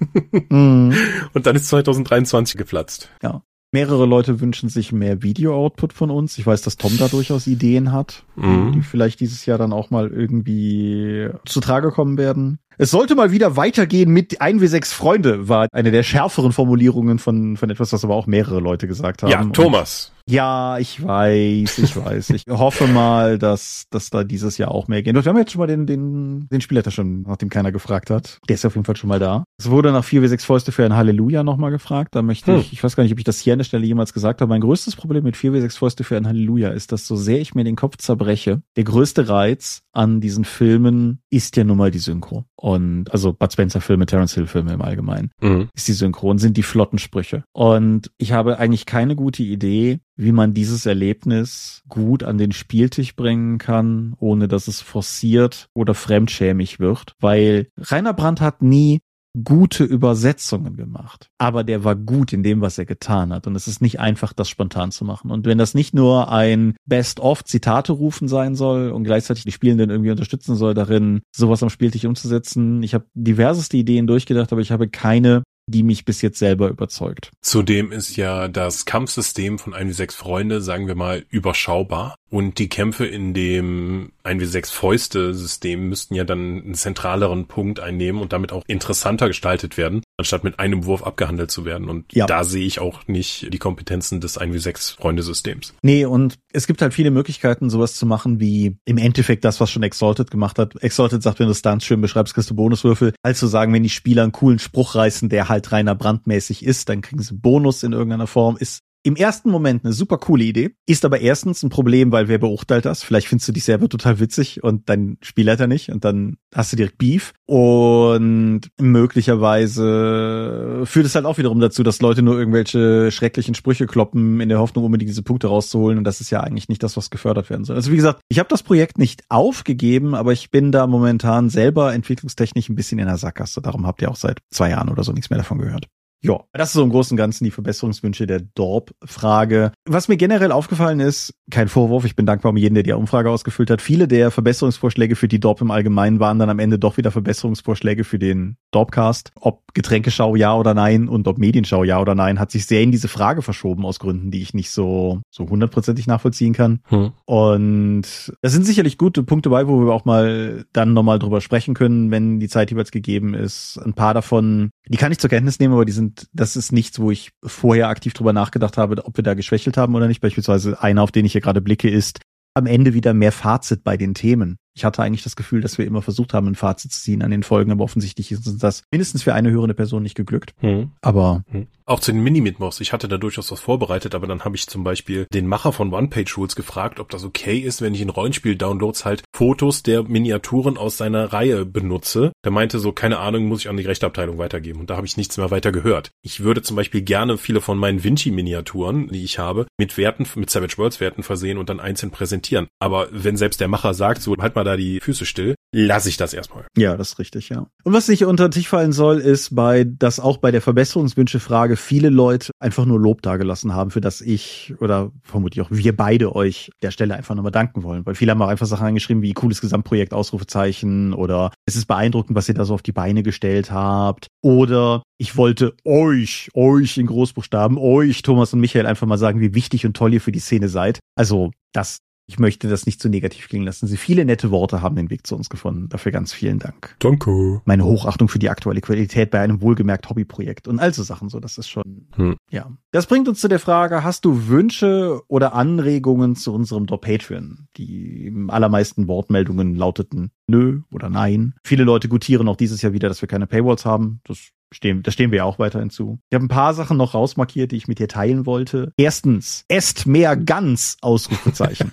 Mm. Und dann ist 2023 geplatzt. Ja. Mehrere Leute wünschen sich mehr Video-Output von uns. Ich weiß, dass Tom da durchaus Ideen hat, Mhm. die vielleicht dieses Jahr dann auch mal irgendwie zu Trage kommen werden. Es sollte mal wieder weitergehen mit 1W6 Freunde, war eine der schärferen Formulierungen von, von etwas, was aber auch mehrere Leute gesagt haben. Ja, Und Thomas. Ja, ich weiß, ich weiß. Ich hoffe mal, dass, dass da dieses Jahr auch mehr gehen wird. Wir haben jetzt schon mal den, den, den Spielleiter schon, nachdem keiner gefragt hat. Der ist auf jeden Fall schon mal da. Es wurde nach 4W6 Fäuste für ein Halleluja nochmal gefragt. Da möchte Hm. ich, ich weiß gar nicht, ob ich das hier an der Stelle jemals gesagt habe. Mein größtes Problem mit 4W6 Fäuste für ein Halleluja ist, dass so sehr ich mir den Kopf zerbreche, der größte Reiz an diesen Filmen ist ja nun mal die Synchro. Und, also Bud Spencer Filme, Terence Hill Filme im Allgemeinen Mhm. ist die Synchron, sind die flotten Sprüche. Und ich habe eigentlich keine gute Idee, wie man dieses Erlebnis gut an den Spieltisch bringen kann, ohne dass es forciert oder fremdschämig wird. Weil Rainer Brandt hat nie gute Übersetzungen gemacht. Aber der war gut in dem, was er getan hat. Und es ist nicht einfach, das spontan zu machen. Und wenn das nicht nur ein Best-of Zitate rufen sein soll und gleichzeitig die Spielenden irgendwie unterstützen soll, darin sowas am Spieltisch umzusetzen. Ich habe diverseste Ideen durchgedacht, aber ich habe keine, die mich bis jetzt selber überzeugt. Zudem ist ja das Kampfsystem von 1v6 Freunde, sagen wir mal, überschaubar. Und die Kämpfe in dem 1w6 Fäuste-System müssten ja dann einen zentraleren Punkt einnehmen und damit auch interessanter gestaltet werden, anstatt mit einem Wurf abgehandelt zu werden. Und Ja. da sehe ich auch nicht die Kompetenzen des 1w6 Freunde-Systems. Nee, und es gibt halt viele Möglichkeiten, sowas zu machen, wie im Endeffekt das, was schon Exalted gemacht hat. Exalted sagt, wenn du Stunts schön beschreibst, kriegst du Bonuswürfel. als zu sagen, wenn die Spieler einen coolen Spruch reißen, der halt reiner brandmäßig ist, dann kriegen sie Bonus in irgendeiner Form. Ist im ersten Moment eine super coole Idee, ist aber erstens ein Problem, weil wer beurteilt das? Vielleicht findest du dich selber total witzig und dein Spielleiter nicht und dann hast du direkt Beef und möglicherweise führt es halt auch wiederum dazu, dass Leute nur irgendwelche schrecklichen Sprüche kloppen in der Hoffnung, unbedingt diese Punkte rauszuholen und das ist ja eigentlich nicht das, was gefördert werden soll. Also wie gesagt, ich habe das Projekt nicht aufgegeben, aber ich bin da momentan selber entwicklungstechnisch ein bisschen in der Sackgasse. Darum habt ihr auch seit zwei Jahren oder so nichts mehr davon gehört. Ja, das ist so im Großen und Ganzen die Verbesserungswünsche der Dorp-Frage. Was mir generell aufgefallen ist, kein Vorwurf, ich bin dankbar um jeden, der die Umfrage ausgefüllt hat. Viele der Verbesserungsvorschläge für die Dorp im Allgemeinen waren dann am Ende doch wieder Verbesserungsvorschläge für den Dorpcast. Ob Getränkeschau ja oder nein und ob Medienschau ja oder nein, hat sich sehr in diese Frage verschoben aus Gründen, die ich nicht so, so hundertprozentig nachvollziehen kann. Hm. Und da sind sicherlich gute Punkte bei, wo wir auch mal dann nochmal drüber sprechen können, wenn die Zeit jeweils gegeben ist. Ein paar davon, die kann ich zur Kenntnis nehmen, aber die sind und das ist nichts, wo ich vorher aktiv drüber nachgedacht habe, ob wir da geschwächelt haben oder nicht. Beispielsweise einer, auf den ich hier gerade blicke, ist am Ende wieder mehr Fazit bei den Themen. Ich hatte eigentlich das Gefühl, dass wir immer versucht haben, ein Fazit zu ziehen an den Folgen, aber offensichtlich ist das mindestens für eine hörende Person nicht geglückt. Hm. Aber hm. auch zu den Mini-Mittwochs. Ich hatte da durchaus was vorbereitet, aber dann habe ich zum Beispiel den Macher von One-Page-Rules gefragt, ob das okay ist, wenn ich in Rollenspiel-Downloads halt Fotos der Miniaturen aus seiner Reihe benutze. Der meinte so, keine Ahnung, muss ich an die Rechteabteilung weitergeben. Und da habe ich nichts mehr weiter gehört. Ich würde zum Beispiel gerne viele von meinen Vinci-Miniaturen, die ich habe, mit Werten, mit Savage Worlds Werten versehen und dann einzeln präsentieren. Aber wenn selbst der Macher sagt, so halt mal da die Füße still, lasse ich das erstmal. Ja, das ist richtig, ja. Und was nicht unter den Tisch fallen soll, ist bei, dass auch bei der Verbesserungswünsche-Frage viele Leute einfach nur Lob dagelassen haben, für das ich oder vermutlich auch wir beide euch der Stelle einfach nochmal danken wollen. Weil viele haben auch einfach Sachen angeschrieben wie cooles Gesamtprojekt, Ausrufezeichen oder es ist beeindruckend, was ihr da so auf die Beine gestellt habt. Oder ich wollte euch, euch in Großbuchstaben, euch, Thomas und Michael, einfach mal sagen, wie wichtig und toll ihr für die Szene seid. Also, das ich möchte das nicht zu negativ klingen lassen. Sie viele nette Worte haben den Weg zu uns gefunden. Dafür ganz vielen Dank. Danke. Meine Hochachtung für die aktuelle Qualität bei einem wohlgemerkt Hobbyprojekt und all so Sachen. So, das ist schon, hm. ja. Das bringt uns zu der Frage, hast du Wünsche oder Anregungen zu unserem Door Patreon? Die allermeisten Wortmeldungen lauteten nö oder nein. Viele Leute gutieren auch dieses Jahr wieder, dass wir keine Paywalls haben. Das stehen, da stehen wir auch weiterhin zu. Ich habe ein paar Sachen noch rausmarkiert, die ich mit dir teilen wollte. Erstens, esst mehr ganz, Ausrufezeichen.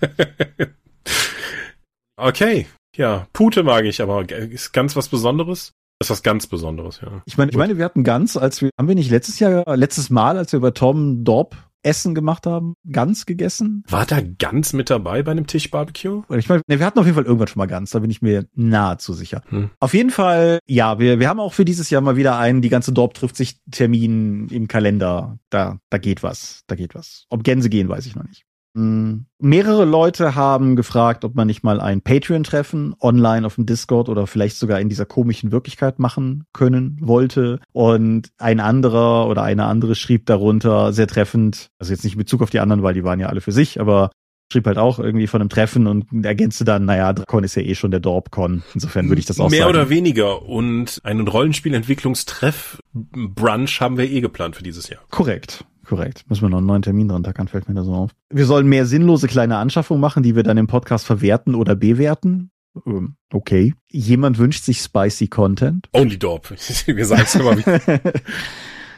okay, ja, Pute mag ich, aber ist ganz was Besonderes? Das ist was ganz Besonderes, ja. Ich meine, ich meine, wir hatten ganz, als wir, haben wir nicht letztes Jahr, letztes Mal, als wir über Tom Dorp Essen gemacht haben, Gans gegessen. War da Gans mit dabei bei einem Tischbarbecue? Ich meine, wir hatten auf jeden Fall irgendwann schon mal Gans, da bin ich mir nahezu sicher. Hm. Auf jeden Fall, ja, wir, wir haben auch für dieses Jahr mal wieder einen, die ganze Dorp trifft sich Termin im Kalender. Da, da geht was, da geht was. Ob Gänse gehen, weiß ich noch nicht. Hm. Mehrere Leute haben gefragt, ob man nicht mal ein Patreon-Treffen online auf dem Discord oder vielleicht sogar in dieser komischen Wirklichkeit machen können wollte. Und ein anderer oder eine andere schrieb darunter sehr treffend, also jetzt nicht in Bezug auf die anderen, weil die waren ja alle für sich, aber schrieb halt auch irgendwie von einem Treffen und ergänzte dann, naja, Drakon ist ja eh schon der Dorpcon. Insofern würde ich das auch Mehr sagen. oder weniger. Und einen Rollenspielentwicklungstreff Brunch haben wir eh geplant für dieses Jahr. Korrekt. Korrekt. Müssen wir noch einen neuen Termin dran tackern, fällt mir da so auf. Wir sollen mehr sinnlose kleine Anschaffungen machen, die wir dann im Podcast verwerten oder bewerten. Ähm, okay. Jemand wünscht sich spicy Content. Only Dorp. wir sagen es immer wieder.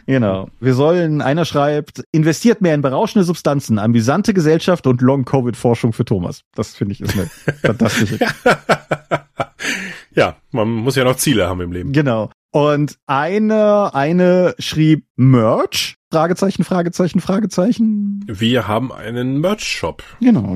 Genau. Wir sollen, einer schreibt, investiert mehr in berauschende Substanzen, amüsante Gesellschaft und Long-Covid-Forschung für Thomas. Das finde ich ist eine fantastische. ja, man muss ja noch Ziele haben im Leben. Genau. Und eine, eine schrieb Merch. Fragezeichen, Fragezeichen, Fragezeichen. Wir haben einen Merch-Shop. Genau,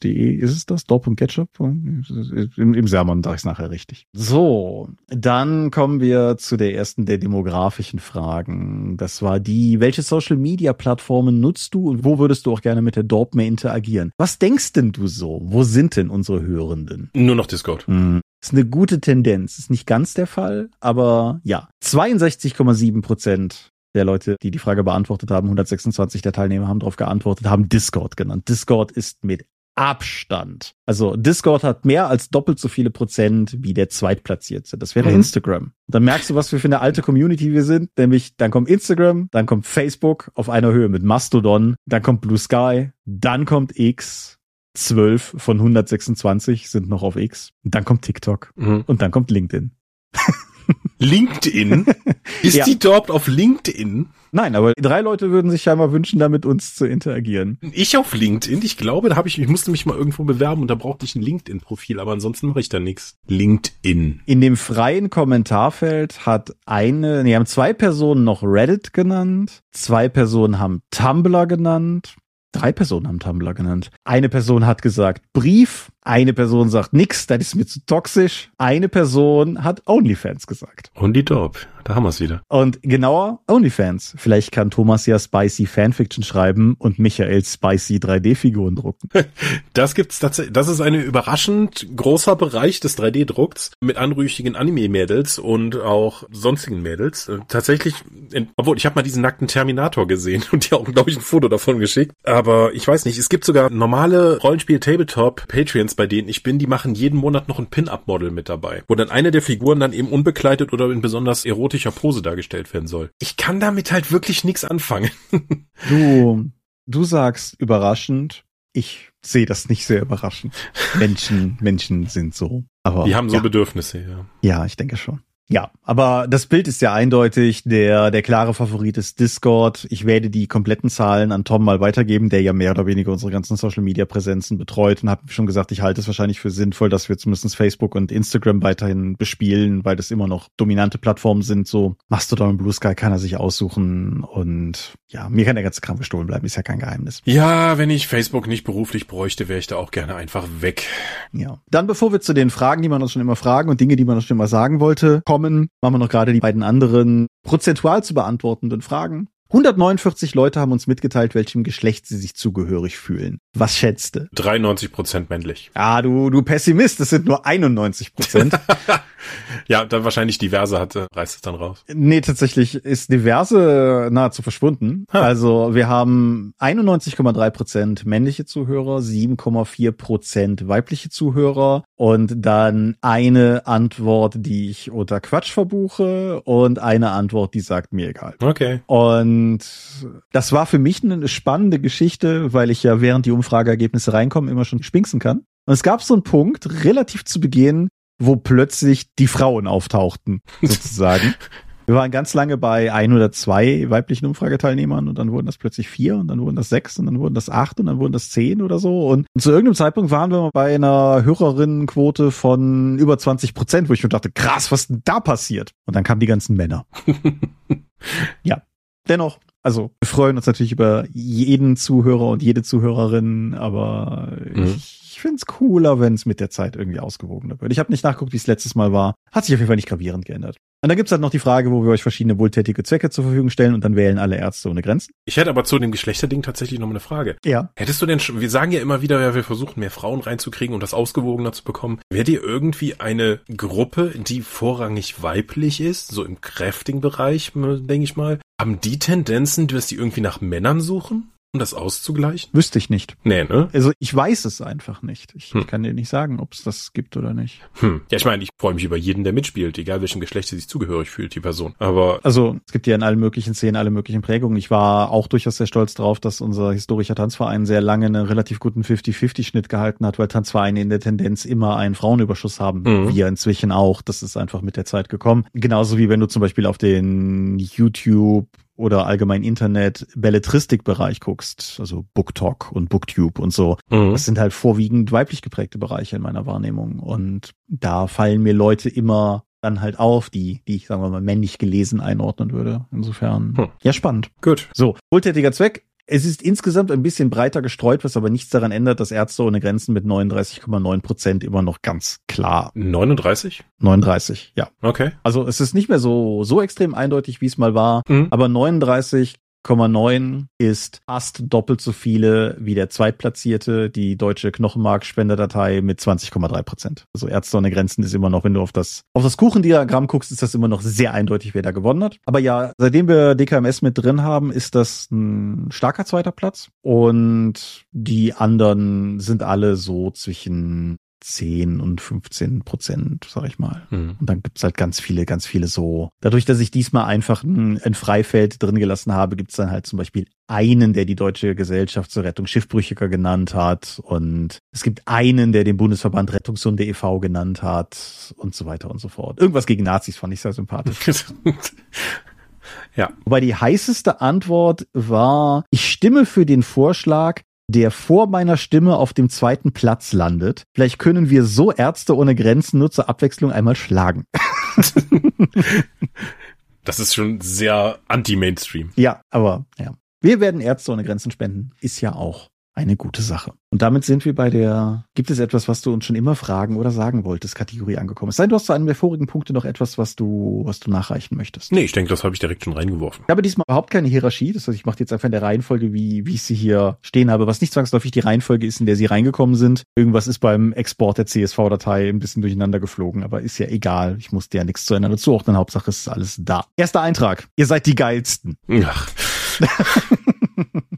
getshirts.de ist es das? Dorp.getshop? Im, Im Sermon sage ich es nachher richtig. So, dann kommen wir zu der ersten der demografischen Fragen. Das war die, welche Social-Media-Plattformen nutzt du und wo würdest du auch gerne mit der Dorp mehr interagieren? Was denkst denn du so? Wo sind denn unsere Hörenden? Nur noch Discord. Hm. Ist eine gute Tendenz. Ist nicht ganz der Fall, aber ja. 62,7 Prozent der Leute, die die Frage beantwortet haben, 126 der Teilnehmer haben darauf geantwortet, haben Discord genannt. Discord ist mit Abstand. Also Discord hat mehr als doppelt so viele Prozent wie der zweitplatzierte. Das wäre mhm. Instagram. Dann merkst du, was wir für eine alte Community wir sind. Nämlich, dann kommt Instagram, dann kommt Facebook auf einer Höhe mit Mastodon, dann kommt Blue Sky, dann kommt X, 12 von 126 sind noch auf X. Dann kommt TikTok. Mhm. Und dann kommt LinkedIn. LinkedIn? Ist ja. die dort auf LinkedIn? Nein, aber drei Leute würden sich scheinbar wünschen, da mit uns zu interagieren. Ich auf LinkedIn? Ich glaube, da habe ich, ich musste mich mal irgendwo bewerben und da brauchte ich ein LinkedIn-Profil, aber ansonsten mache ich da nichts. LinkedIn. In dem freien Kommentarfeld hat eine, nee, haben zwei Personen noch Reddit genannt, zwei Personen haben Tumblr genannt, Drei Personen haben Tumblr genannt. Eine Person hat gesagt Brief, Eine Person sagt nix, das ist mir zu toxisch. Eine Person hat OnlyFans gesagt. Und die Dope. Da haben wir es wieder. Und genauer OnlyFans. Vielleicht kann Thomas ja Spicy Fanfiction schreiben und Michael Spicy 3D-Figuren drucken. Das gibt's tatsächlich. Das ist ein überraschend großer Bereich des 3D-Drucks mit anrüchigen Anime-Mädels und auch sonstigen Mädels. Äh, Tatsächlich, in, obwohl ich habe mal diesen nackten Terminator gesehen und die auch, glaube ich, ein Foto davon geschickt. Aber ich weiß nicht, es gibt sogar normale Rollenspiel-Tabletop-Patreons, bei denen ich bin, die machen jeden Monat noch ein Pin-Up-Model mit dabei, wo dann eine der Figuren dann eben unbekleidet oder in besonders erotischer Pose dargestellt werden soll. Ich kann damit halt wirklich nichts anfangen. Du, du sagst überraschend. Ich sehe das nicht sehr überraschend. Menschen, Menschen sind so. Aber Die haben so ja, Bedürfnisse, ja. ja, ich denke schon. Ja, aber das Bild ist ja eindeutig. Der, der klare Favorit ist Discord. Ich werde die kompletten Zahlen an Tom mal weitergeben, der ja mehr oder weniger unsere ganzen Social Media Präsenzen betreut und habe schon gesagt, ich halte es wahrscheinlich für sinnvoll, dass wir zumindest Facebook und Instagram weiterhin bespielen, weil das immer noch dominante Plattformen sind. So Mastodon und Blue Sky kann er sich aussuchen und ja, mir kann der ganze Kram gestohlen bleiben, ist ja kein Geheimnis. Ja, wenn ich Facebook nicht beruflich bräuchte, wäre ich da auch gerne einfach weg. Ja. Dann bevor wir zu den Fragen, die man uns schon immer fragen und Dinge, die man uns schon immer sagen wollte, kommen, machen wir noch gerade die beiden anderen prozentual zu beantwortenden Fragen. 149 Leute haben uns mitgeteilt, welchem Geschlecht sie sich zugehörig fühlen. Was schätzte? 93 Prozent männlich. Ah, du, du Pessimist, das sind nur 91 Prozent. Ja, dann wahrscheinlich diverse hatte, reißt es dann raus. nee, tatsächlich ist diverse nahezu verschwunden. Ha. Also wir haben 91,3 Prozent männliche Zuhörer, 7,4 Prozent weibliche Zuhörer und dann eine Antwort, die ich unter Quatsch verbuche und eine Antwort, die sagt mir egal. Okay. Und das war für mich eine spannende Geschichte, weil ich ja während die Umfrageergebnisse reinkommen immer schon spinksen kann. Und es gab so einen Punkt relativ zu Beginn, wo plötzlich die Frauen auftauchten, sozusagen. Wir waren ganz lange bei ein oder zwei weiblichen Umfrageteilnehmern und dann wurden das plötzlich vier und dann wurden das sechs und dann wurden das acht und dann wurden das zehn oder so. Und zu irgendeinem Zeitpunkt waren wir bei einer Hörerinnenquote von über 20 Prozent, wo ich mir dachte, krass, was denn da passiert? Und dann kamen die ganzen Männer. ja, dennoch, also wir freuen uns natürlich über jeden Zuhörer und jede Zuhörerin, aber Mhm. ich, ich finde es cooler, wenn es mit der Zeit irgendwie ausgewogener wird. Ich habe nicht nachgeguckt, wie es letztes Mal war. Hat sich auf jeden Fall nicht gravierend geändert. Und dann gibt's halt noch die Frage, wo wir euch verschiedene wohltätige Zwecke zur Verfügung stellen und dann wählen alle Ärzte ohne Grenzen. Ich hätte aber zu dem Geschlechterding tatsächlich noch eine Frage. Ja. Hättest du denn schon, wir sagen ja immer wieder, ja, wir versuchen mehr Frauen reinzukriegen und das ausgewogener zu bekommen. Wäre dir irgendwie eine Gruppe, die vorrangig weiblich ist, so im Crafting-Bereich, denke ich mal, haben die Tendenzen, dass die irgendwie nach Männern suchen, um das auszugleichen? Wüsste ich nicht. Nee, ne? Also ich weiß es einfach nicht. Ich, Hm. ich kann dir nicht sagen, ob es das gibt oder nicht. Hm. Ja, ich meine, ich freue mich über jeden, der mitspielt, egal welchem Geschlecht sie sich zugehörig fühlt, die Person. Aber Also es gibt ja in allen möglichen Szenen alle möglichen Prägungen. Ich war auch durchaus sehr stolz darauf, dass unser historischer Tanzverein sehr lange einen relativ guten 50-50-Schnitt gehalten hat, weil Tanzvereine in der Tendenz immer einen Frauenüberschuss haben. Mhm. Wir inzwischen auch. Das ist einfach mit der Zeit gekommen. Genauso wie wenn du zum Beispiel auf den YouTube oder allgemein Internet Belletristik-Bereich guckst, also BookTalk und BookTube und so. mhm. Das sind halt vorwiegend weiblich geprägte Bereiche in meiner Wahrnehmung. Und da fallen mir Leute immer dann halt auf, die, die ich, sagen wir mal, männlich gelesen einordnen würde. Insofern, Hm. ja, spannend. gut. So, wohltätiger Zweck. Es ist insgesamt ein bisschen breiter gestreut, was aber nichts daran ändert, dass Ärzte ohne Grenzen mit 39,9 Prozent immer noch ganz klar 39? 39, ja. Okay. Also es ist nicht mehr so, so extrem eindeutig, wie es mal war. Mhm. Aber 39,9 ist fast doppelt so viele wie der zweitplatzierte, die deutsche Knochenmarkspenderdatei mit 20,3 Prozent. Also Ärzte ohne Grenzen ist immer noch, wenn du auf das, auf das Kuchendiagramm guckst, ist das immer noch sehr eindeutig, wer da gewonnen hat. Aber ja, seitdem wir DKMS mit drin haben, ist das ein starker zweiter Platz. Und die anderen sind alle so zwischen 10 und 15 Prozent, sag ich mal. Mhm. Und dann gibt's halt ganz viele, ganz viele so. Dadurch, dass ich diesmal einfach ein, ein Freifeld drin gelassen habe, gibt's dann halt zum Beispiel einen, der die Deutsche Gesellschaft zur Rettung Schiffbrüchiger genannt hat. Und es gibt einen, der den Bundesverband Rettungshunde e.V. genannt hat und so weiter und so fort. Irgendwas gegen Nazis fand ich sehr sympathisch. ja. Wobei die heißeste Antwort war, ich stimme für den Vorschlag, der vor meiner Stimme auf dem zweiten Platz landet. Vielleicht können wir so Ärzte ohne Grenzen nur zur Abwechslung einmal schlagen. Das ist schon sehr anti-Mainstream. Ja, aber ja. Wir werden Ärzte ohne Grenzen spenden. Ist ja auch eine gute Sache. Und damit sind wir bei der, gibt es etwas, was du uns schon immer fragen oder sagen wolltest, Kategorie angekommen. Es sei denn, du hast zu einem der vorigen Punkte noch etwas, was du, was du nachreichen möchtest. Nee, ich denke, das habe ich direkt schon reingeworfen. Ich habe diesmal überhaupt keine Hierarchie. Das heißt, ich mache jetzt einfach in der Reihenfolge, wie, wie ich sie hier stehen habe, was nicht zwangsläufig die Reihenfolge ist, in der sie reingekommen sind. Irgendwas ist beim Export der CSV-Datei ein bisschen durcheinander geflogen, aber ist ja egal. Ich musste ja nichts zueinander zuordnen. Hauptsache es ist alles da. Erster Eintrag. Ihr seid die geilsten. Ach.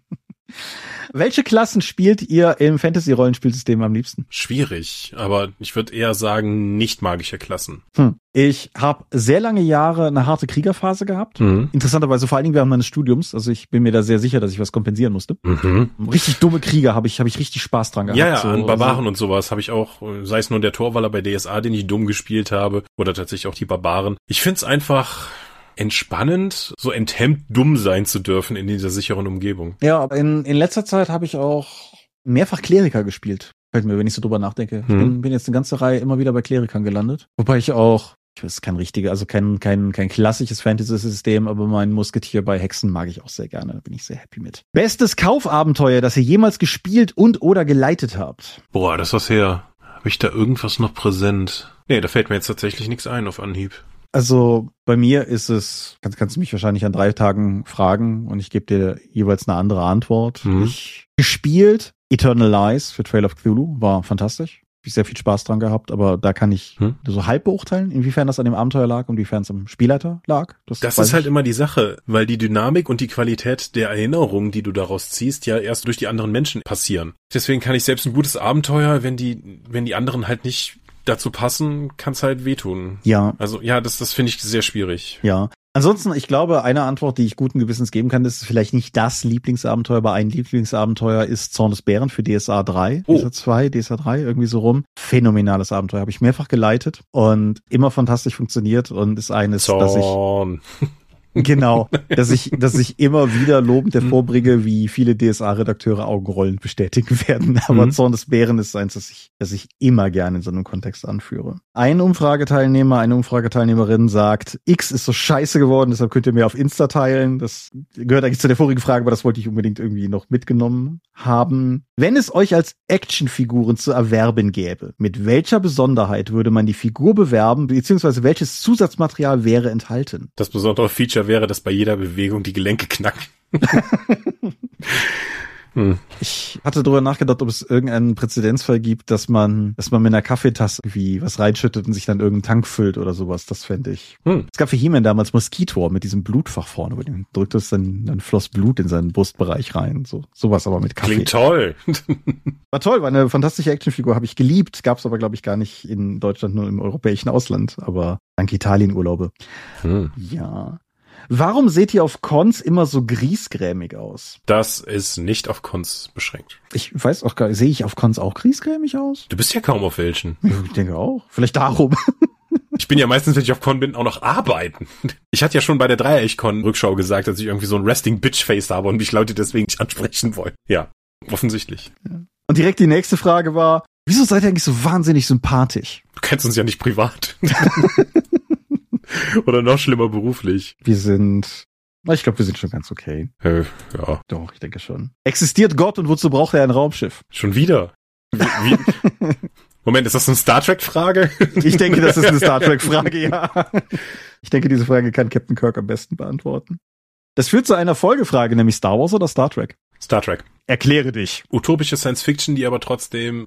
Welche Klassen spielt ihr im Fantasy-Rollenspielsystem am liebsten? Schwierig, aber ich würde eher sagen, nicht magische Klassen. Hm. Ich habe sehr lange Jahre eine harte Kriegerphase gehabt. Mhm. Interessanterweise vor allen Dingen während meines Studiums. Also ich bin mir da sehr sicher, dass ich was kompensieren musste. Mhm. Richtig dumme Krieger habe ich, habe ich richtig Spaß dran gehabt. Ja, ja, so, an Barbaren also, und sowas habe ich auch, sei es nur der Torwaller bei DSA, den ich dumm gespielt habe, oder tatsächlich auch die Barbaren. Ich find's einfach entspannend, so enthemmt dumm sein zu dürfen in dieser sicheren Umgebung. ja, aber in, in letzter Zeit habe ich auch mehrfach Kleriker gespielt. Fällt mir, wenn ich so drüber nachdenke. Ich Mhm. bin, bin jetzt eine ganze Reihe immer wieder bei Klerikern gelandet. Wobei ich auch, ich weiß, kein richtiger, also kein, kein, kein klassisches Fantasy-System, aber mein Musketier bei Hexen mag ich auch sehr gerne. Da bin ich sehr happy mit. Bestes Kaufabenteuer, das ihr jemals gespielt und oder geleitet habt. Boah, das was her. Habe ich da irgendwas noch präsent? Nee, da fällt mir jetzt tatsächlich nichts ein auf Anhieb. Also bei mir ist es, kannst, kannst du mich wahrscheinlich an drei Tagen fragen und ich gebe dir jeweils eine andere Antwort. Mhm. Ich gespielt Eternal Lies für Trail of Cthulhu, war fantastisch. Hab ich sehr viel Spaß dran gehabt, aber da kann ich Hm. so halb beurteilen, inwiefern das an dem Abenteuer lag und inwiefern es am Spielleiter lag. Das weiß ist halt immer die Sache, weil die Dynamik und die Qualität der Erinnerungen, die du daraus ziehst, ja erst durch die anderen Menschen passieren. Deswegen kann ich selbst ein gutes Abenteuer, wenn die, wenn die anderen halt nicht dazu passen, kann's halt wehtun. Ja, Also ja, das, das finde ich sehr schwierig. ja. Ansonsten, ich glaube, eine Antwort, die ich guten Gewissens geben kann, das ist vielleicht nicht das Lieblingsabenteuer, aber ein Lieblingsabenteuer ist Zorn des Bären für DSA 3, Oh. DSA 2, DSA 3, irgendwie so rum. Phänomenales Abenteuer, habe ich mehrfach geleitet und immer fantastisch funktioniert und ist eines, das ich Zorn. Genau, dass ich, dass ich immer wieder lobend hervorbringe, wie viele DSA-Redakteure Augenrollen bestätigen werden. Aber Mhm. Zorn des Bären ist eins, das ich, das ich immer gerne in so einem Kontext anführe. Ein Umfrageteilnehmer, eine Umfrageteilnehmerin sagt, X ist so scheiße geworden, deshalb könnt ihr mir auf Insta teilen. Das gehört eigentlich zu der vorigen Frage, aber das wollte ich unbedingt irgendwie noch mitgenommen haben. Wenn es euch als Actionfiguren zu erwerben gäbe, mit welcher Besonderheit würde man die Figur bewerben, beziehungsweise welches Zusatzmaterial wäre enthalten? Das besondere Feature wäre, dass bei jeder Bewegung die Gelenke knacken. hm. Ich hatte darüber nachgedacht, ob es irgendeinen Präzedenzfall gibt, dass man, dass man mit einer Kaffeetasse irgendwie was reinschüttet und sich dann irgendeinen Tank füllt oder sowas. Das fände ich. Hm. Es gab für He-Man damals Moskitor mit diesem Blutfach vorne, wo du drücktest, dann, dann floss Blut in seinen Brustbereich rein. So, sowas aber mit Kaffee. Klingt toll. War toll, war eine fantastische Actionfigur, habe ich geliebt. Gab's aber, glaube ich, gar nicht in Deutschland, nur im europäischen Ausland, aber dank Italienurlaube. hm. Ja. Warum seht ihr auf Cons immer so griesgrämig aus? Das ist nicht auf Cons beschränkt. Ich weiß auch gar sehe ich auf Cons auch griesgrämig aus? Du bist ja kaum auf welchen. Ich denke auch. Vielleicht darum. Ich bin ja meistens, wenn ich auf Con bin, auch noch arbeiten. Ich hatte ja schon bei der Dreieich-Con-Rückschau gesagt, dass ich irgendwie so ein Resting-Bitch-Face habe und mich Leute deswegen nicht ansprechen wollen. Ja, offensichtlich. Und direkt die nächste Frage war, wieso seid ihr eigentlich so wahnsinnig sympathisch? Du kennst uns ja nicht privat. Oder noch schlimmer beruflich. Wir sind, ich glaube, wir sind schon ganz okay. Äh, ja, Doch, ich denke schon. Existiert Gott und wozu braucht er ein Raumschiff? schon wieder. Wie, wie? Moment, ist das eine Star Trek-Frage? Ich denke, das ist eine Star Trek-Frage, ja. Ich denke, diese Frage kann Captain Kirk am besten beantworten. Das führt zu einer Folgefrage, nämlich Star Wars oder Star Trek? Star Trek. Erkläre dich. Utopische Science Fiction, die aber trotzdem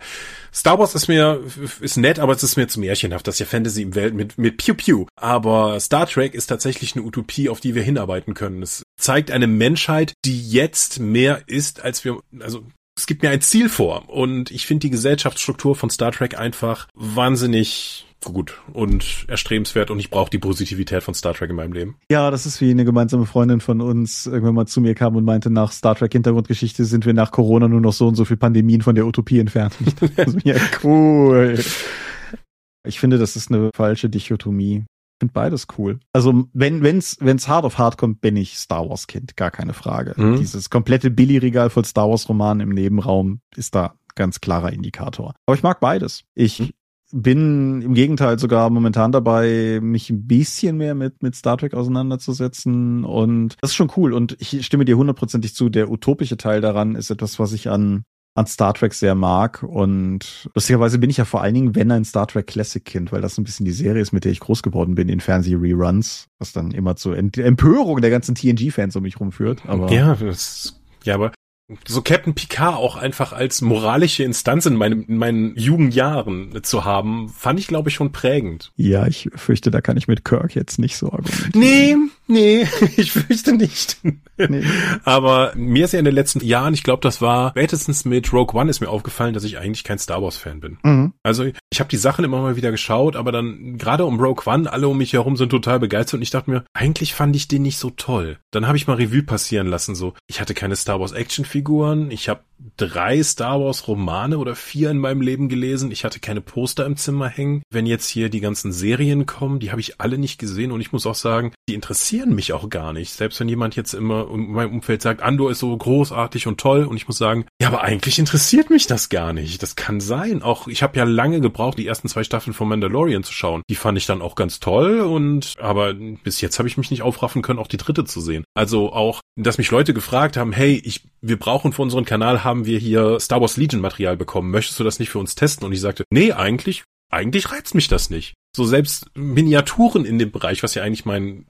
Star Wars ist mir ist nett, aber es ist mir zu märchenhaft. Das ist ja Fantasy im Welt mit mit Pew Pew. Aber Star Trek ist tatsächlich eine Utopie, auf die wir hinarbeiten können. Es zeigt eine Menschheit, die jetzt mehr ist, als wir also es gibt mir ein Ziel vor und ich finde die Gesellschaftsstruktur von Star Trek einfach wahnsinnig gut und erstrebenswert und ich brauche die Positivität von Star Trek in meinem Leben. Ja, das ist wie eine gemeinsame Freundin von uns irgendwann mal zu mir kam und meinte, nach Star Trek Hintergrundgeschichte sind wir nach Corona nur noch so und so viel Pandemien von der Utopie entfernt. Ich dachte cool. Ich finde, das ist eine falsche Dichotomie. Ich finde beides cool. Also, wenn, wenn's, wenn's hart auf hart kommt, bin ich Star Wars Kind, gar keine Frage. Mhm. Dieses komplette Billy-Regal voll Star Wars Romanen im Nebenraum ist da ganz klarer Indikator. Aber ich mag beides. Ich Mhm. Bin im Gegenteil sogar momentan dabei, mich ein bisschen mehr mit, mit Star Trek auseinanderzusetzen. Und das ist schon cool. Und ich stimme dir hundertprozentig zu. Der utopische Teil daran ist etwas, was ich an an Star Trek sehr mag. Und lustigerweise bin ich ja vor allen Dingen, wenn ein Star Trek Classic Kind, weil das ein bisschen die Serie ist, mit der ich groß geworden bin in Fernseh-Reruns, was dann immer zur Empörung der ganzen TNG-Fans um mich rumführt. Aber ja, das, ja, aber so Captain Picard auch einfach als moralische Instanz in, meinem, in meinen Jugendjahren zu haben, fand ich, glaube ich, schon prägend. Ja, ich fürchte, da kann ich mit Kirk jetzt nicht so argumentieren. Nee, nee, ich fürchte nicht. Nee. Aber mir ist ja in den letzten Jahren, ich glaube, das war spätestens mit Rogue One ist mir aufgefallen, dass ich eigentlich kein Star Wars Fan bin. Mhm. Also ich habe die Sachen immer mal wieder geschaut, aber dann gerade um Rogue One, alle um mich herum sind total begeistert und ich dachte mir, eigentlich fand ich den nicht so toll. Dann habe ich mal Revue passieren lassen, so ich hatte keine Star Wars Actionfiguren, ich habe drei Star Wars Romane oder vier in meinem Leben gelesen. Ich hatte keine Poster im Zimmer hängen. Wenn jetzt hier die ganzen Serien kommen, die habe ich alle nicht gesehen und ich muss auch sagen, die interessieren mich auch gar nicht. Selbst wenn jemand jetzt immer in meinem Umfeld sagt, Andor ist so großartig und toll und ich muss sagen, ja, aber eigentlich interessiert mich das gar nicht. Das kann sein. Auch ich habe ja lange gebraucht, die ersten zwei Staffeln von Mandalorian zu schauen. Die fand ich dann auch ganz toll und aber bis jetzt habe ich mich nicht aufraffen können, auch die dritte zu sehen. Also auch, dass mich Leute gefragt haben, hey, ich wir brauchen für unseren Kanal haben wir hier Star Wars Legion Material bekommen. Möchtest du das nicht für uns testen? Und ich sagte, nee, eigentlich, eigentlich reizt mich das nicht. So selbst Miniaturen in dem Bereich, was ja eigentlich mein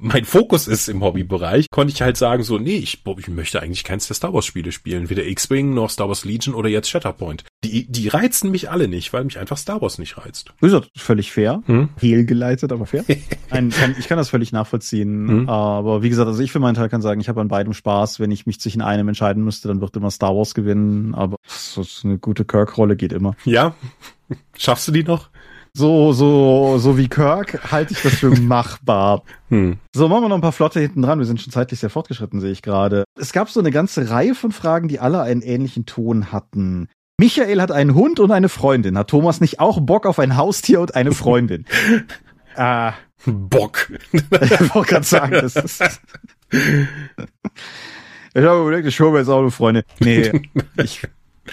mein Fokus ist im Hobbybereich, konnte ich halt sagen so, nee, ich, ich möchte eigentlich keins der Star Wars Spiele spielen, weder X-Wing noch Star Wars Legion oder jetzt Shatterpoint. Die, die reizen mich alle nicht, weil mich einfach Star Wars nicht reizt. Wie gesagt, völlig fair. Hm? Fehlgeleitet, aber fair. Ein, kann, ich kann das völlig nachvollziehen. Hm? Aber wie gesagt, also ich für meinen Teil kann sagen, ich habe an beidem Spaß. Wenn ich mich zwischen einem entscheiden müsste, dann wird immer Star Wars gewinnen. Aber so eine gute Kirk-Rolle geht immer. Ja. Schaffst du die noch? So, so, so wie Kirk halte ich das für machbar. Hm. So, machen wir noch ein paar Flotte hinten dran. Wir sind schon zeitlich sehr fortgeschritten, sehe ich gerade. Es gab so eine ganze Reihe von Fragen, die alle einen ähnlichen Ton hatten. Michael hat einen Hund und eine Freundin. Hat Thomas nicht auch Bock auf ein Haustier und eine Freundin? äh, Bock. ich wollte gerade sagen, das ist. Ich habe überlegt, ich hole mir jetzt auch eine Freundin. Nee, ich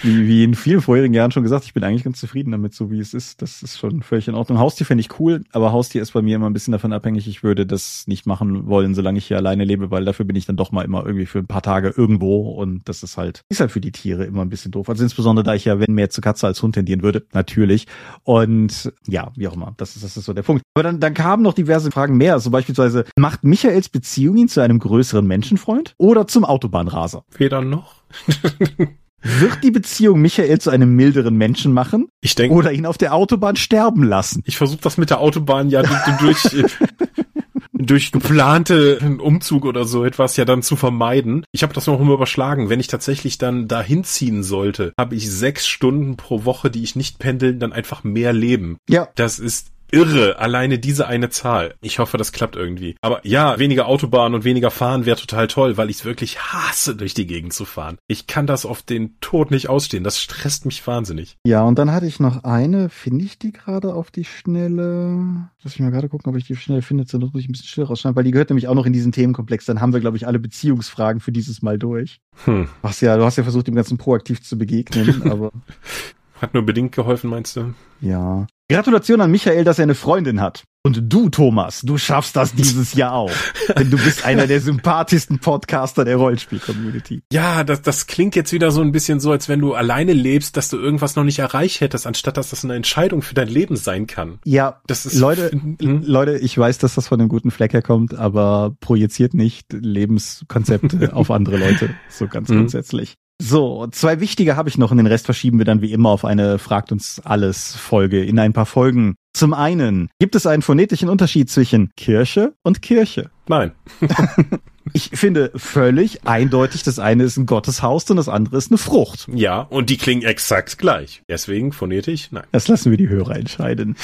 wie, wie in vielen vorherigen Jahren schon gesagt, ich bin eigentlich ganz zufrieden damit, so wie es ist. Das ist schon völlig in Ordnung. Haustier finde ich cool, aber Haustier ist bei mir immer ein bisschen davon abhängig. Ich würde das nicht machen wollen, solange ich hier alleine lebe, weil dafür bin ich dann doch mal immer irgendwie für ein paar Tage irgendwo und das ist halt, ist halt für die Tiere immer ein bisschen doof. Also insbesondere, da ich ja, wenn mehr zu Katze als Hund tendieren würde, natürlich. Und ja, wie auch immer, das ist, das ist so der Punkt. Aber dann, dann kamen noch diverse Fragen mehr. Also beispielsweise, macht Michaels Beziehung ihn zu einem größeren Menschenfreund oder zum Autobahnraser? Weder noch. Wird die Beziehung Michael zu einem milderen Menschen machen? Ich denke. Oder ihn auf der Autobahn sterben lassen? Ich versuche das mit der Autobahn ja durch, durch geplante Umzug oder so etwas ja dann zu vermeiden. Ich habe das noch immer überschlagen. Wenn ich tatsächlich dann dahin ziehen sollte, habe ich sechs Stunden pro Woche, die ich nicht pendeln, dann einfach mehr Leben. Ja. Das ist irre, alleine diese eine Zahl. Ich hoffe, das klappt irgendwie. Aber ja, weniger Autobahn und weniger fahren wäre total toll, weil ich es wirklich hasse, durch die Gegend zu fahren. Ich kann das auf den Tod nicht ausstehen. Das stresst mich wahnsinnig. Ja, und dann hatte ich noch eine, finde ich die gerade auf die Schnelle? Lass mich mal gerade gucken, ob ich die schnell finde, sonst muss ich ein bisschen schnell rausschneiden, weil die gehört nämlich auch noch in diesen Themenkomplex. Dann haben wir, glaube ich, alle Beziehungsfragen für dieses Mal durch. Hm. Ach ja, du hast ja versucht, dem Ganzen proaktiv zu begegnen, aber. Hat nur bedingt geholfen, meinst du? Ja. Gratulation an Michael, dass er eine Freundin hat. Und du, Thomas, du schaffst das dieses Jahr auch. Denn du bist einer der sympathischsten Podcaster der Rollspiel-Community. Ja, das, das klingt jetzt wieder so ein bisschen so, als wenn du alleine lebst, dass du irgendwas noch nicht erreicht hättest, anstatt dass das eine Entscheidung für dein Leben sein kann. Ja, das ist Leute, hm? Leute, ich weiß, dass das von einem guten Fleck herkommt, aber projiziert nicht Lebenskonzepte auf andere Leute. So ganz mhm. grundsätzlich. So, zwei wichtige habe ich noch und den Rest verschieben wir dann wie immer auf eine Fragt uns alles Folge in ein paar Folgen. Zum einen, gibt es einen phonetischen Unterschied zwischen Kirche und Kirche? Nein. ich finde völlig eindeutig, das eine ist ein Gotteshaus und das andere ist eine Frucht. Ja, und die klingen exakt gleich. Deswegen phonetisch, nein. Das lassen wir die Hörer entscheiden.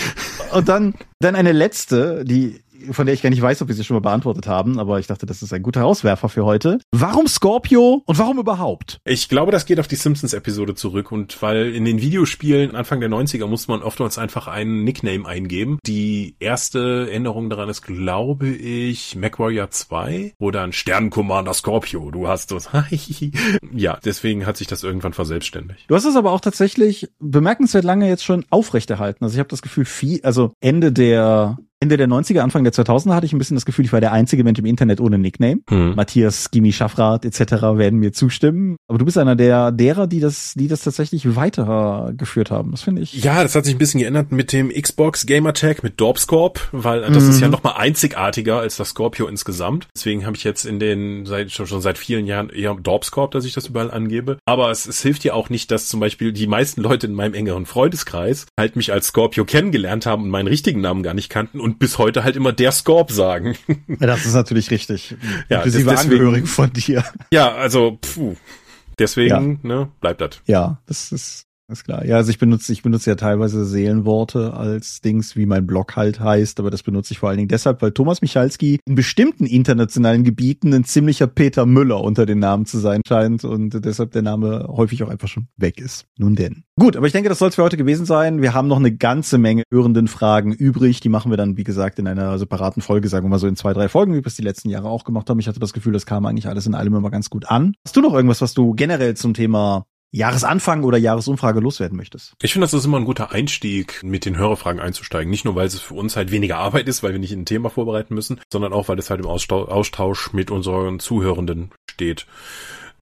Und dann, dann eine letzte, die von der ich gar nicht weiß, ob wir sie schon mal beantwortet haben, aber ich dachte, das ist ein guter Auswerfer für heute. Warum Scorpio und warum überhaupt? Ich glaube, das geht auf die Simpsons-Episode zurück und weil in den Videospielen Anfang der 90er musste man oftmals einfach einen Nickname eingeben. Die erste Änderung daran ist, glaube ich, MacWarrior 2, wo dann Sterncommander Scorpio, du hast das. ja, deswegen hat sich das irgendwann verselbstständigt. Du hast es aber auch tatsächlich bemerkenswert lange jetzt schon aufrechterhalten. Also ich habe das Gefühl, viel, also Ende der Ende der 90er, Anfang der 2000er hatte ich ein bisschen das Gefühl, ich war der einzige Mensch im Internet ohne Nickname. Hm. Matthias, Gimi Schaffrath etc. werden mir zustimmen. Aber du bist einer der derer, die das, die das tatsächlich weitergeführt haben. Das finde ich. Ja, das hat sich ein bisschen geändert mit dem Xbox Gamertag mit Dorpscorp, weil das ist ja Mhm. nochmal einzigartiger als das Scorpio insgesamt. Deswegen habe ich jetzt in den seit schon, schon seit vielen Jahren eher Dorpscorp, dass ich das überall angebe. Aber es, es hilft ja auch nicht, dass zum Beispiel die meisten Leute in meinem engeren Freundeskreis halt mich als Scorpio kennengelernt haben und meinen richtigen Namen gar nicht kannten und bis heute halt immer der Scorp sagen. Das ist natürlich richtig. Ja, Inklusive das- deswegen- Angehörigen von dir. ja, also puh. Deswegen, ne, bleibt das. Ja, das ist, ist klar. Ja, also ich benutze, ich benutze ja teilweise Seelenworte als Dings, wie mein Blog halt heißt, aber das benutze ich vor allen Dingen deshalb, weil Thomas Michalski in bestimmten internationalen Gebieten ein ziemlicher Peter Müller unter den Namen zu sein scheint und deshalb der Name häufig auch einfach schon weg ist. Nun denn. Gut, aber ich denke, das soll es für heute gewesen sein. Wir haben noch eine ganze Menge hörenden Fragen übrig. Die machen wir dann, wie gesagt, in einer separaten Folge, sagen wir mal so in zwei, drei Folgen, wie wir es die letzten Jahre auch gemacht haben. Ich hatte das Gefühl, das kam eigentlich alles in allem immer ganz gut an. Hast du noch irgendwas, was du generell zum Thema Jahresanfang oder Jahresumfrage loswerden möchtest. Ich finde, das ist immer ein guter Einstieg, mit den Hörerfragen einzusteigen. Nicht nur, weil es für uns halt weniger Arbeit ist, weil wir nicht ein Thema vorbereiten müssen, sondern auch, weil es halt im Austau- Austausch mit unseren Zuhörenden steht.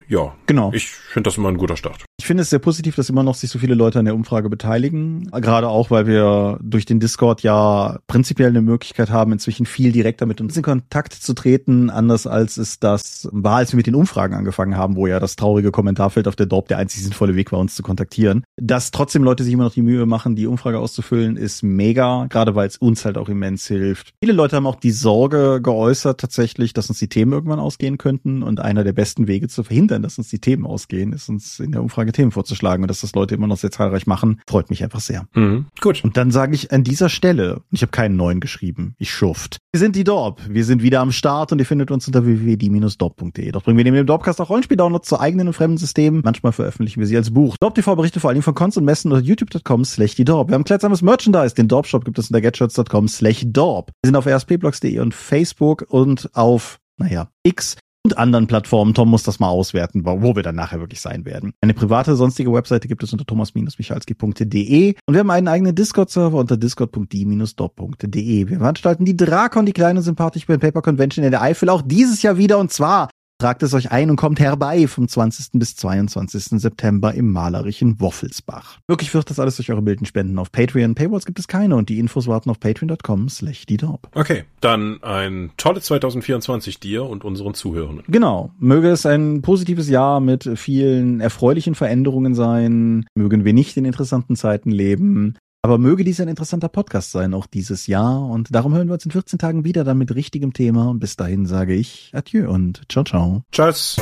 Ja, Genau. ich finde das immer ein guter Start. Ich finde es sehr positiv, dass immer noch sich so viele Leute an der Umfrage beteiligen. Gerade auch, weil wir durch den Discord ja prinzipiell eine Möglichkeit haben, inzwischen viel direkter mit uns in Kontakt zu treten, anders als es das war, als wir mit den Umfragen angefangen haben, wo ja das traurige Kommentarfeld auf der Dorp der einzig sinnvolle Weg war, uns zu kontaktieren. Dass trotzdem Leute sich immer noch die Mühe machen, die Umfrage auszufüllen, ist mega, gerade weil es uns halt auch immens hilft. Viele Leute haben auch die Sorge geäußert tatsächlich, dass uns die Themen irgendwann ausgehen könnten und einer der besten Wege zu verhindern, dass uns die Themen ausgehen, ist uns in der Umfrage Themen vorzuschlagen und dass das Leute immer noch sehr zahlreich machen, freut mich einfach sehr. Mhm. Gut. Und dann sage ich an dieser Stelle, ich habe keinen neuen geschrieben, ich schuft. Wir sind die Dorp, wir sind wieder am Start und ihr findet uns unter www.die-dorp.de. Dort bringen wir neben dem Dorpcast auch Rollenspiel-Downloads zu eigenen und fremden Systemen. Manchmal veröffentlichen wir sie als Buch. Dorp TV berichtet vor allem von Cons und Messen unter youtube.com slash die Dorp. Wir haben kleidsames Merchandise, den Dorp-Shop gibt es unter getshirts.com slash Dorp. Wir sind auf rspblogs.de und Facebook und auf, naja, X und anderen Plattformen. Tom muss das mal auswerten, wo wir dann nachher wirklich sein werden. Eine private sonstige Webseite gibt es unter thomas-michalski.de und wir haben einen eigenen Discord-Server unter discord.die-dop.de. Wir veranstalten die Drakon, die kleine sympathische Pen Paper Convention in der Eifel, auch dieses Jahr wieder und zwar Tragt es euch ein und kommt herbei vom 20. bis 22. September im malerischen Woffelsbach. Wirklich wird das alles durch eure milden Spenden auf Patreon. Paywalls gibt es keine und die Infos warten auf patreon.com slash. Okay, dann ein tolles 2024 dir und unseren Zuhörenden. Genau. Möge es ein positives Jahr mit vielen erfreulichen Veränderungen sein. Mögen wir nicht in interessanten Zeiten leben. Aber möge dies ein interessanter Podcast sein, auch dieses Jahr. Und darum hören wir uns in 14 Tagen wieder dann mit richtigem Thema. Und bis dahin sage ich Adieu und ciao, ciao. Tschüss.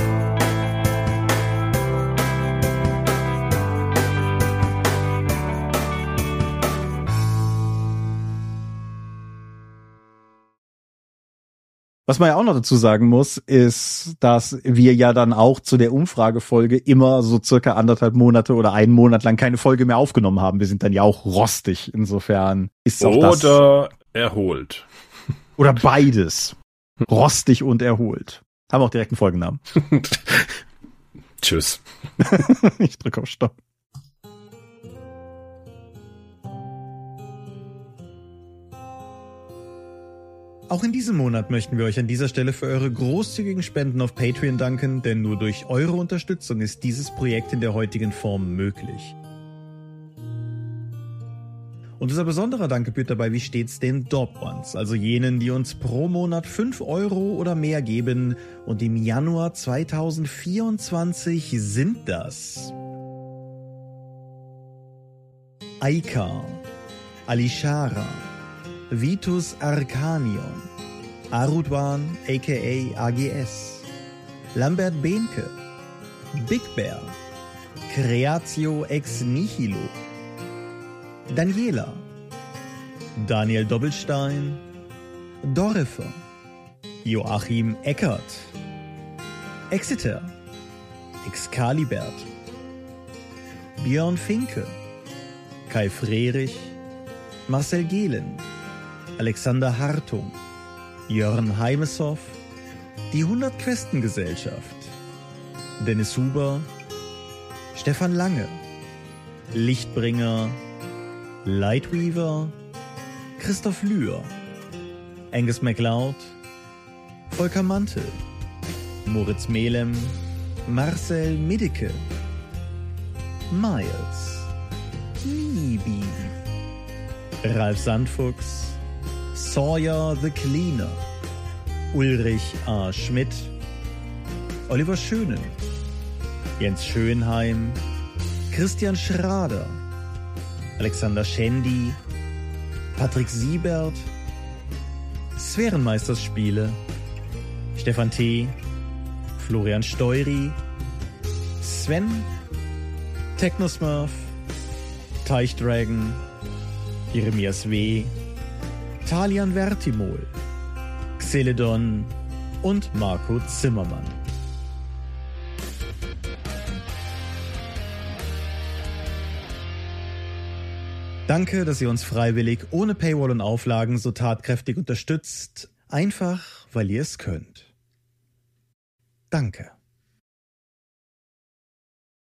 Was man ja auch noch dazu sagen muss, ist, dass wir ja dann auch zu der Umfragefolge immer so circa anderthalb Monate oder einen Monat lang keine Folge mehr aufgenommen haben. Wir sind dann ja auch rostig. Insofern ist auch das Oder erholt. oder beides. Rostig und erholt. Haben auch direkt einen Folgennamen. Tschüss. ich drücke auf Stopp. Auch in diesem Monat möchten wir euch an dieser Stelle für eure großzügigen Spenden auf Patreon danken, denn nur durch eure Unterstützung ist dieses Projekt in der heutigen Form möglich. Und unser besonderer Dank gebührt dabei wie stets den Dorp Ones, also jenen, die uns pro Monat 5 Euro oder mehr geben. Und im Januar 2024 sind das Aika, Alishara, Vitus Arcanion, Arudwan aka AGS, Lambert Behnke, Big Bear, Creatio ex nihilo, Daniela, Daniel Doppelstein, Dorifer, Joachim Eckert, Exeter, Excalibert, Björn Finke, Kai Frerich, Marcel Gehlen, Alexander Hartung, Jörn Heimeshoff, die 100 Questengesellschaft, Dennis Huber, Stefan Lange, Lichtbringer, Lightweaver, Christoph Lühr, Angus MacLeod, Volker Mantel, Moritz Melem, Marcel Midicke, Miles, Nibi, Ralf Sandfuchs, Sawyer the Cleaner, Ulrich A. Schmidt, Oliver Schönen, Jens Schönheim, Christian Schrader, Alexander Schendi, Patrick Siebert, Sphärenmeisterspiele, Stefan T., Florian Steury, Sven, Technosmurf, Teichdragon, Jeremias W., Talian Vertimol, Xeledon und Marco Zimmermann. Danke, dass ihr uns freiwillig ohne Paywall und Auflagen so tatkräftig unterstützt, einfach weil ihr es könnt. Danke.